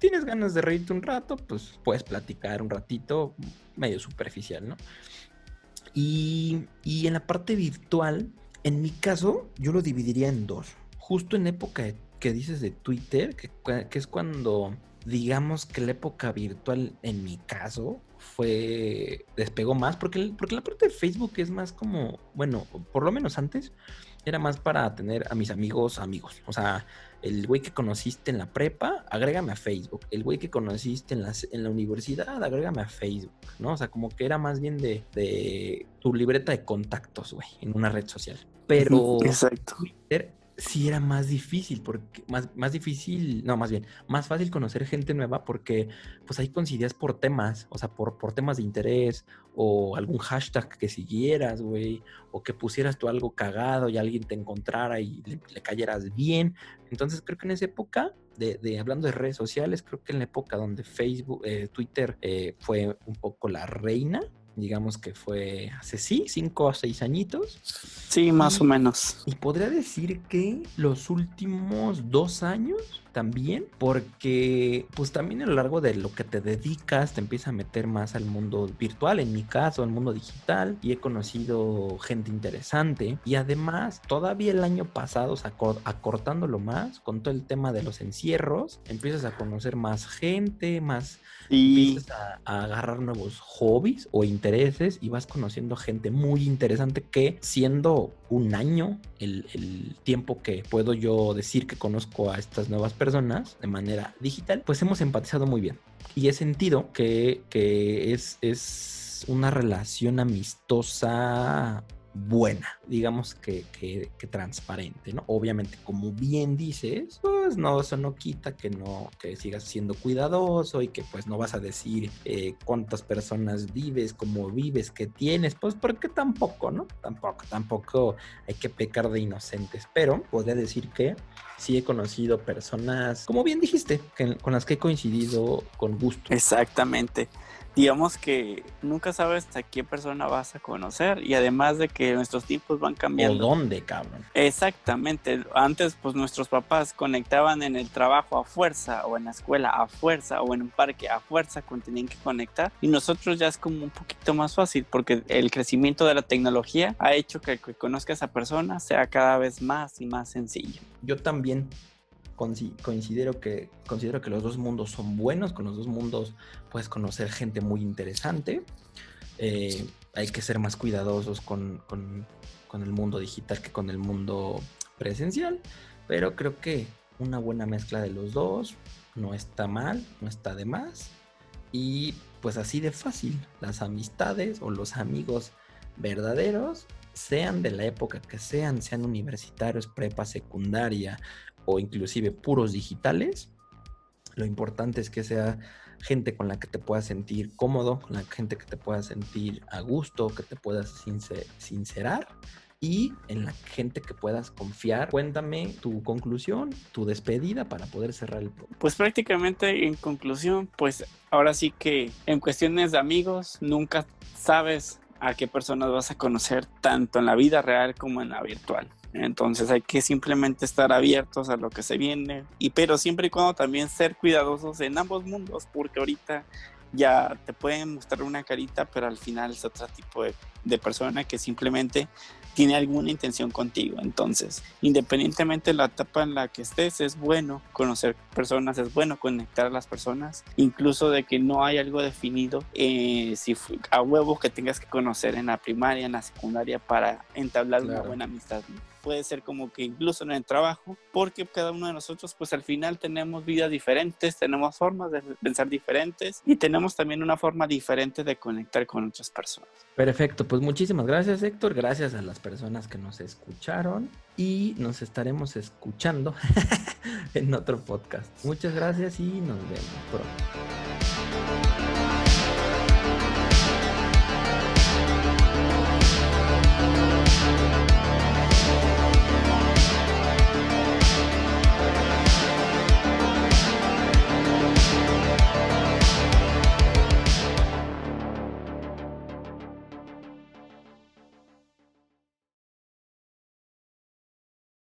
tienes ganas de reírte un rato, pues puedes platicar un ratito, medio superficial, ¿no? Y, en la parte virtual, en mi caso, yo lo dividiría en dos. Justo en época que dices de Twitter, que, es cuando digamos que la época virtual en mi caso fue despegó más porque, porque la parte de Facebook es más como, bueno, por lo menos antes era más para tener a mis amigos amigos, o sea, el güey que conociste en la prepa, agrégame a Facebook. El güey que conociste en la, en la universidad, agrégame a Facebook, ¿no? O sea, como que era más bien de, de tu libreta de contactos, güey, en una red social. Pero Exacto sí era más difícil, porque más, más difícil, no, más bien, más fácil conocer gente nueva porque pues ahí coincidías por temas, o sea, por, por temas de interés o algún hashtag que siguieras, güey, o que pusieras tú algo cagado y alguien te encontrara y le, cayeras bien. Entonces creo que en esa época, de, de, hablando de redes sociales, creo que en la época donde Facebook, eh, Twitter eh, fue un poco la reina, digamos que fue hace sí, cinco o seis añitos. Sí, más o menos. Y podría decir que los últimos dos años también, porque pues también a lo largo de lo que te dedicas te empieza a meter más al mundo virtual, en mi caso, al mundo digital, y he conocido gente interesante. Y además, todavía el año pasado, acortándolo más, con todo el tema de los encierros, empiezas a conocer más gente, más... Y... Empiezas a, agarrar nuevos hobbies o intereses y vas conociendo gente muy interesante que siendo un año el, el tiempo que puedo yo decir que conozco a estas nuevas personas de manera digital, pues hemos empatizado muy bien. Y he sentido que, que es, es una relación amistosa buena, digamos que, que, transparente, ¿no? Obviamente, como bien dices, pues no, eso no quita que no, que sigas siendo cuidadoso y que pues no vas a decir eh, cuántas personas vives, cómo vives, qué tienes, pues porque tampoco, ¿no? Tampoco, tampoco hay que pecar de inocentes, pero podría decir que sí he conocido personas, como bien dijiste, con las que he coincidido con gusto. Exactamente digamos que nunca sabes a qué persona vas a conocer y además de que nuestros tiempos van cambiando. ¿O dónde, cabrón? Exactamente. Antes, pues nuestros papás conectaban en el trabajo a fuerza o en la escuela a fuerza o en un parque a fuerza cuando tenían que conectar y nosotros ya es como un poquito más fácil porque el crecimiento de la tecnología ha hecho que, que conozca a esa persona sea cada vez más y más sencillo. Yo también considero que, considero que los dos mundos son buenos, con los dos mundos puedes conocer gente muy interesante. Eh, hay que ser más cuidadosos con, con, con el mundo digital que con el mundo presencial, pero creo que una buena mezcla de los dos no está mal, no está de más. Y pues así de fácil, las amistades o los amigos verdaderos, sean de la época que sean, sean universitarios, prepa, secundaria o inclusive puros digitales, lo importante es que sea gente con la que te puedas sentir cómodo, con la gente que te puedas sentir a gusto, que te puedas sincerar y en la gente que puedas confiar. Cuéntame tu conclusión, tu despedida para poder cerrar el programa. Pues prácticamente en conclusión, pues ahora sí que en cuestiones de amigos nunca sabes a qué personas vas a conocer tanto en la vida real como en la virtual. Entonces hay que simplemente estar abiertos a lo que se viene y pero siempre y cuando también ser cuidadosos en ambos mundos porque ahorita ya te pueden mostrar una carita pero al final es otro tipo de, de persona que simplemente tiene alguna intención contigo. Entonces, independientemente de la etapa en la que estés, es bueno conocer personas, es bueno conectar a las personas, incluso de que no hay algo definido, eh, si a huevos que tengas que conocer en la primaria, en la secundaria para entablar una buena amistad puede ser como que incluso en el trabajo, porque cada uno de nosotros pues al final tenemos vidas diferentes, tenemos formas de pensar diferentes y tenemos también una forma diferente de conectar con otras personas. Perfecto, pues muchísimas gracias Héctor, gracias a las personas que nos escucharon y nos estaremos escuchando en otro podcast. Muchas gracias y nos vemos pronto.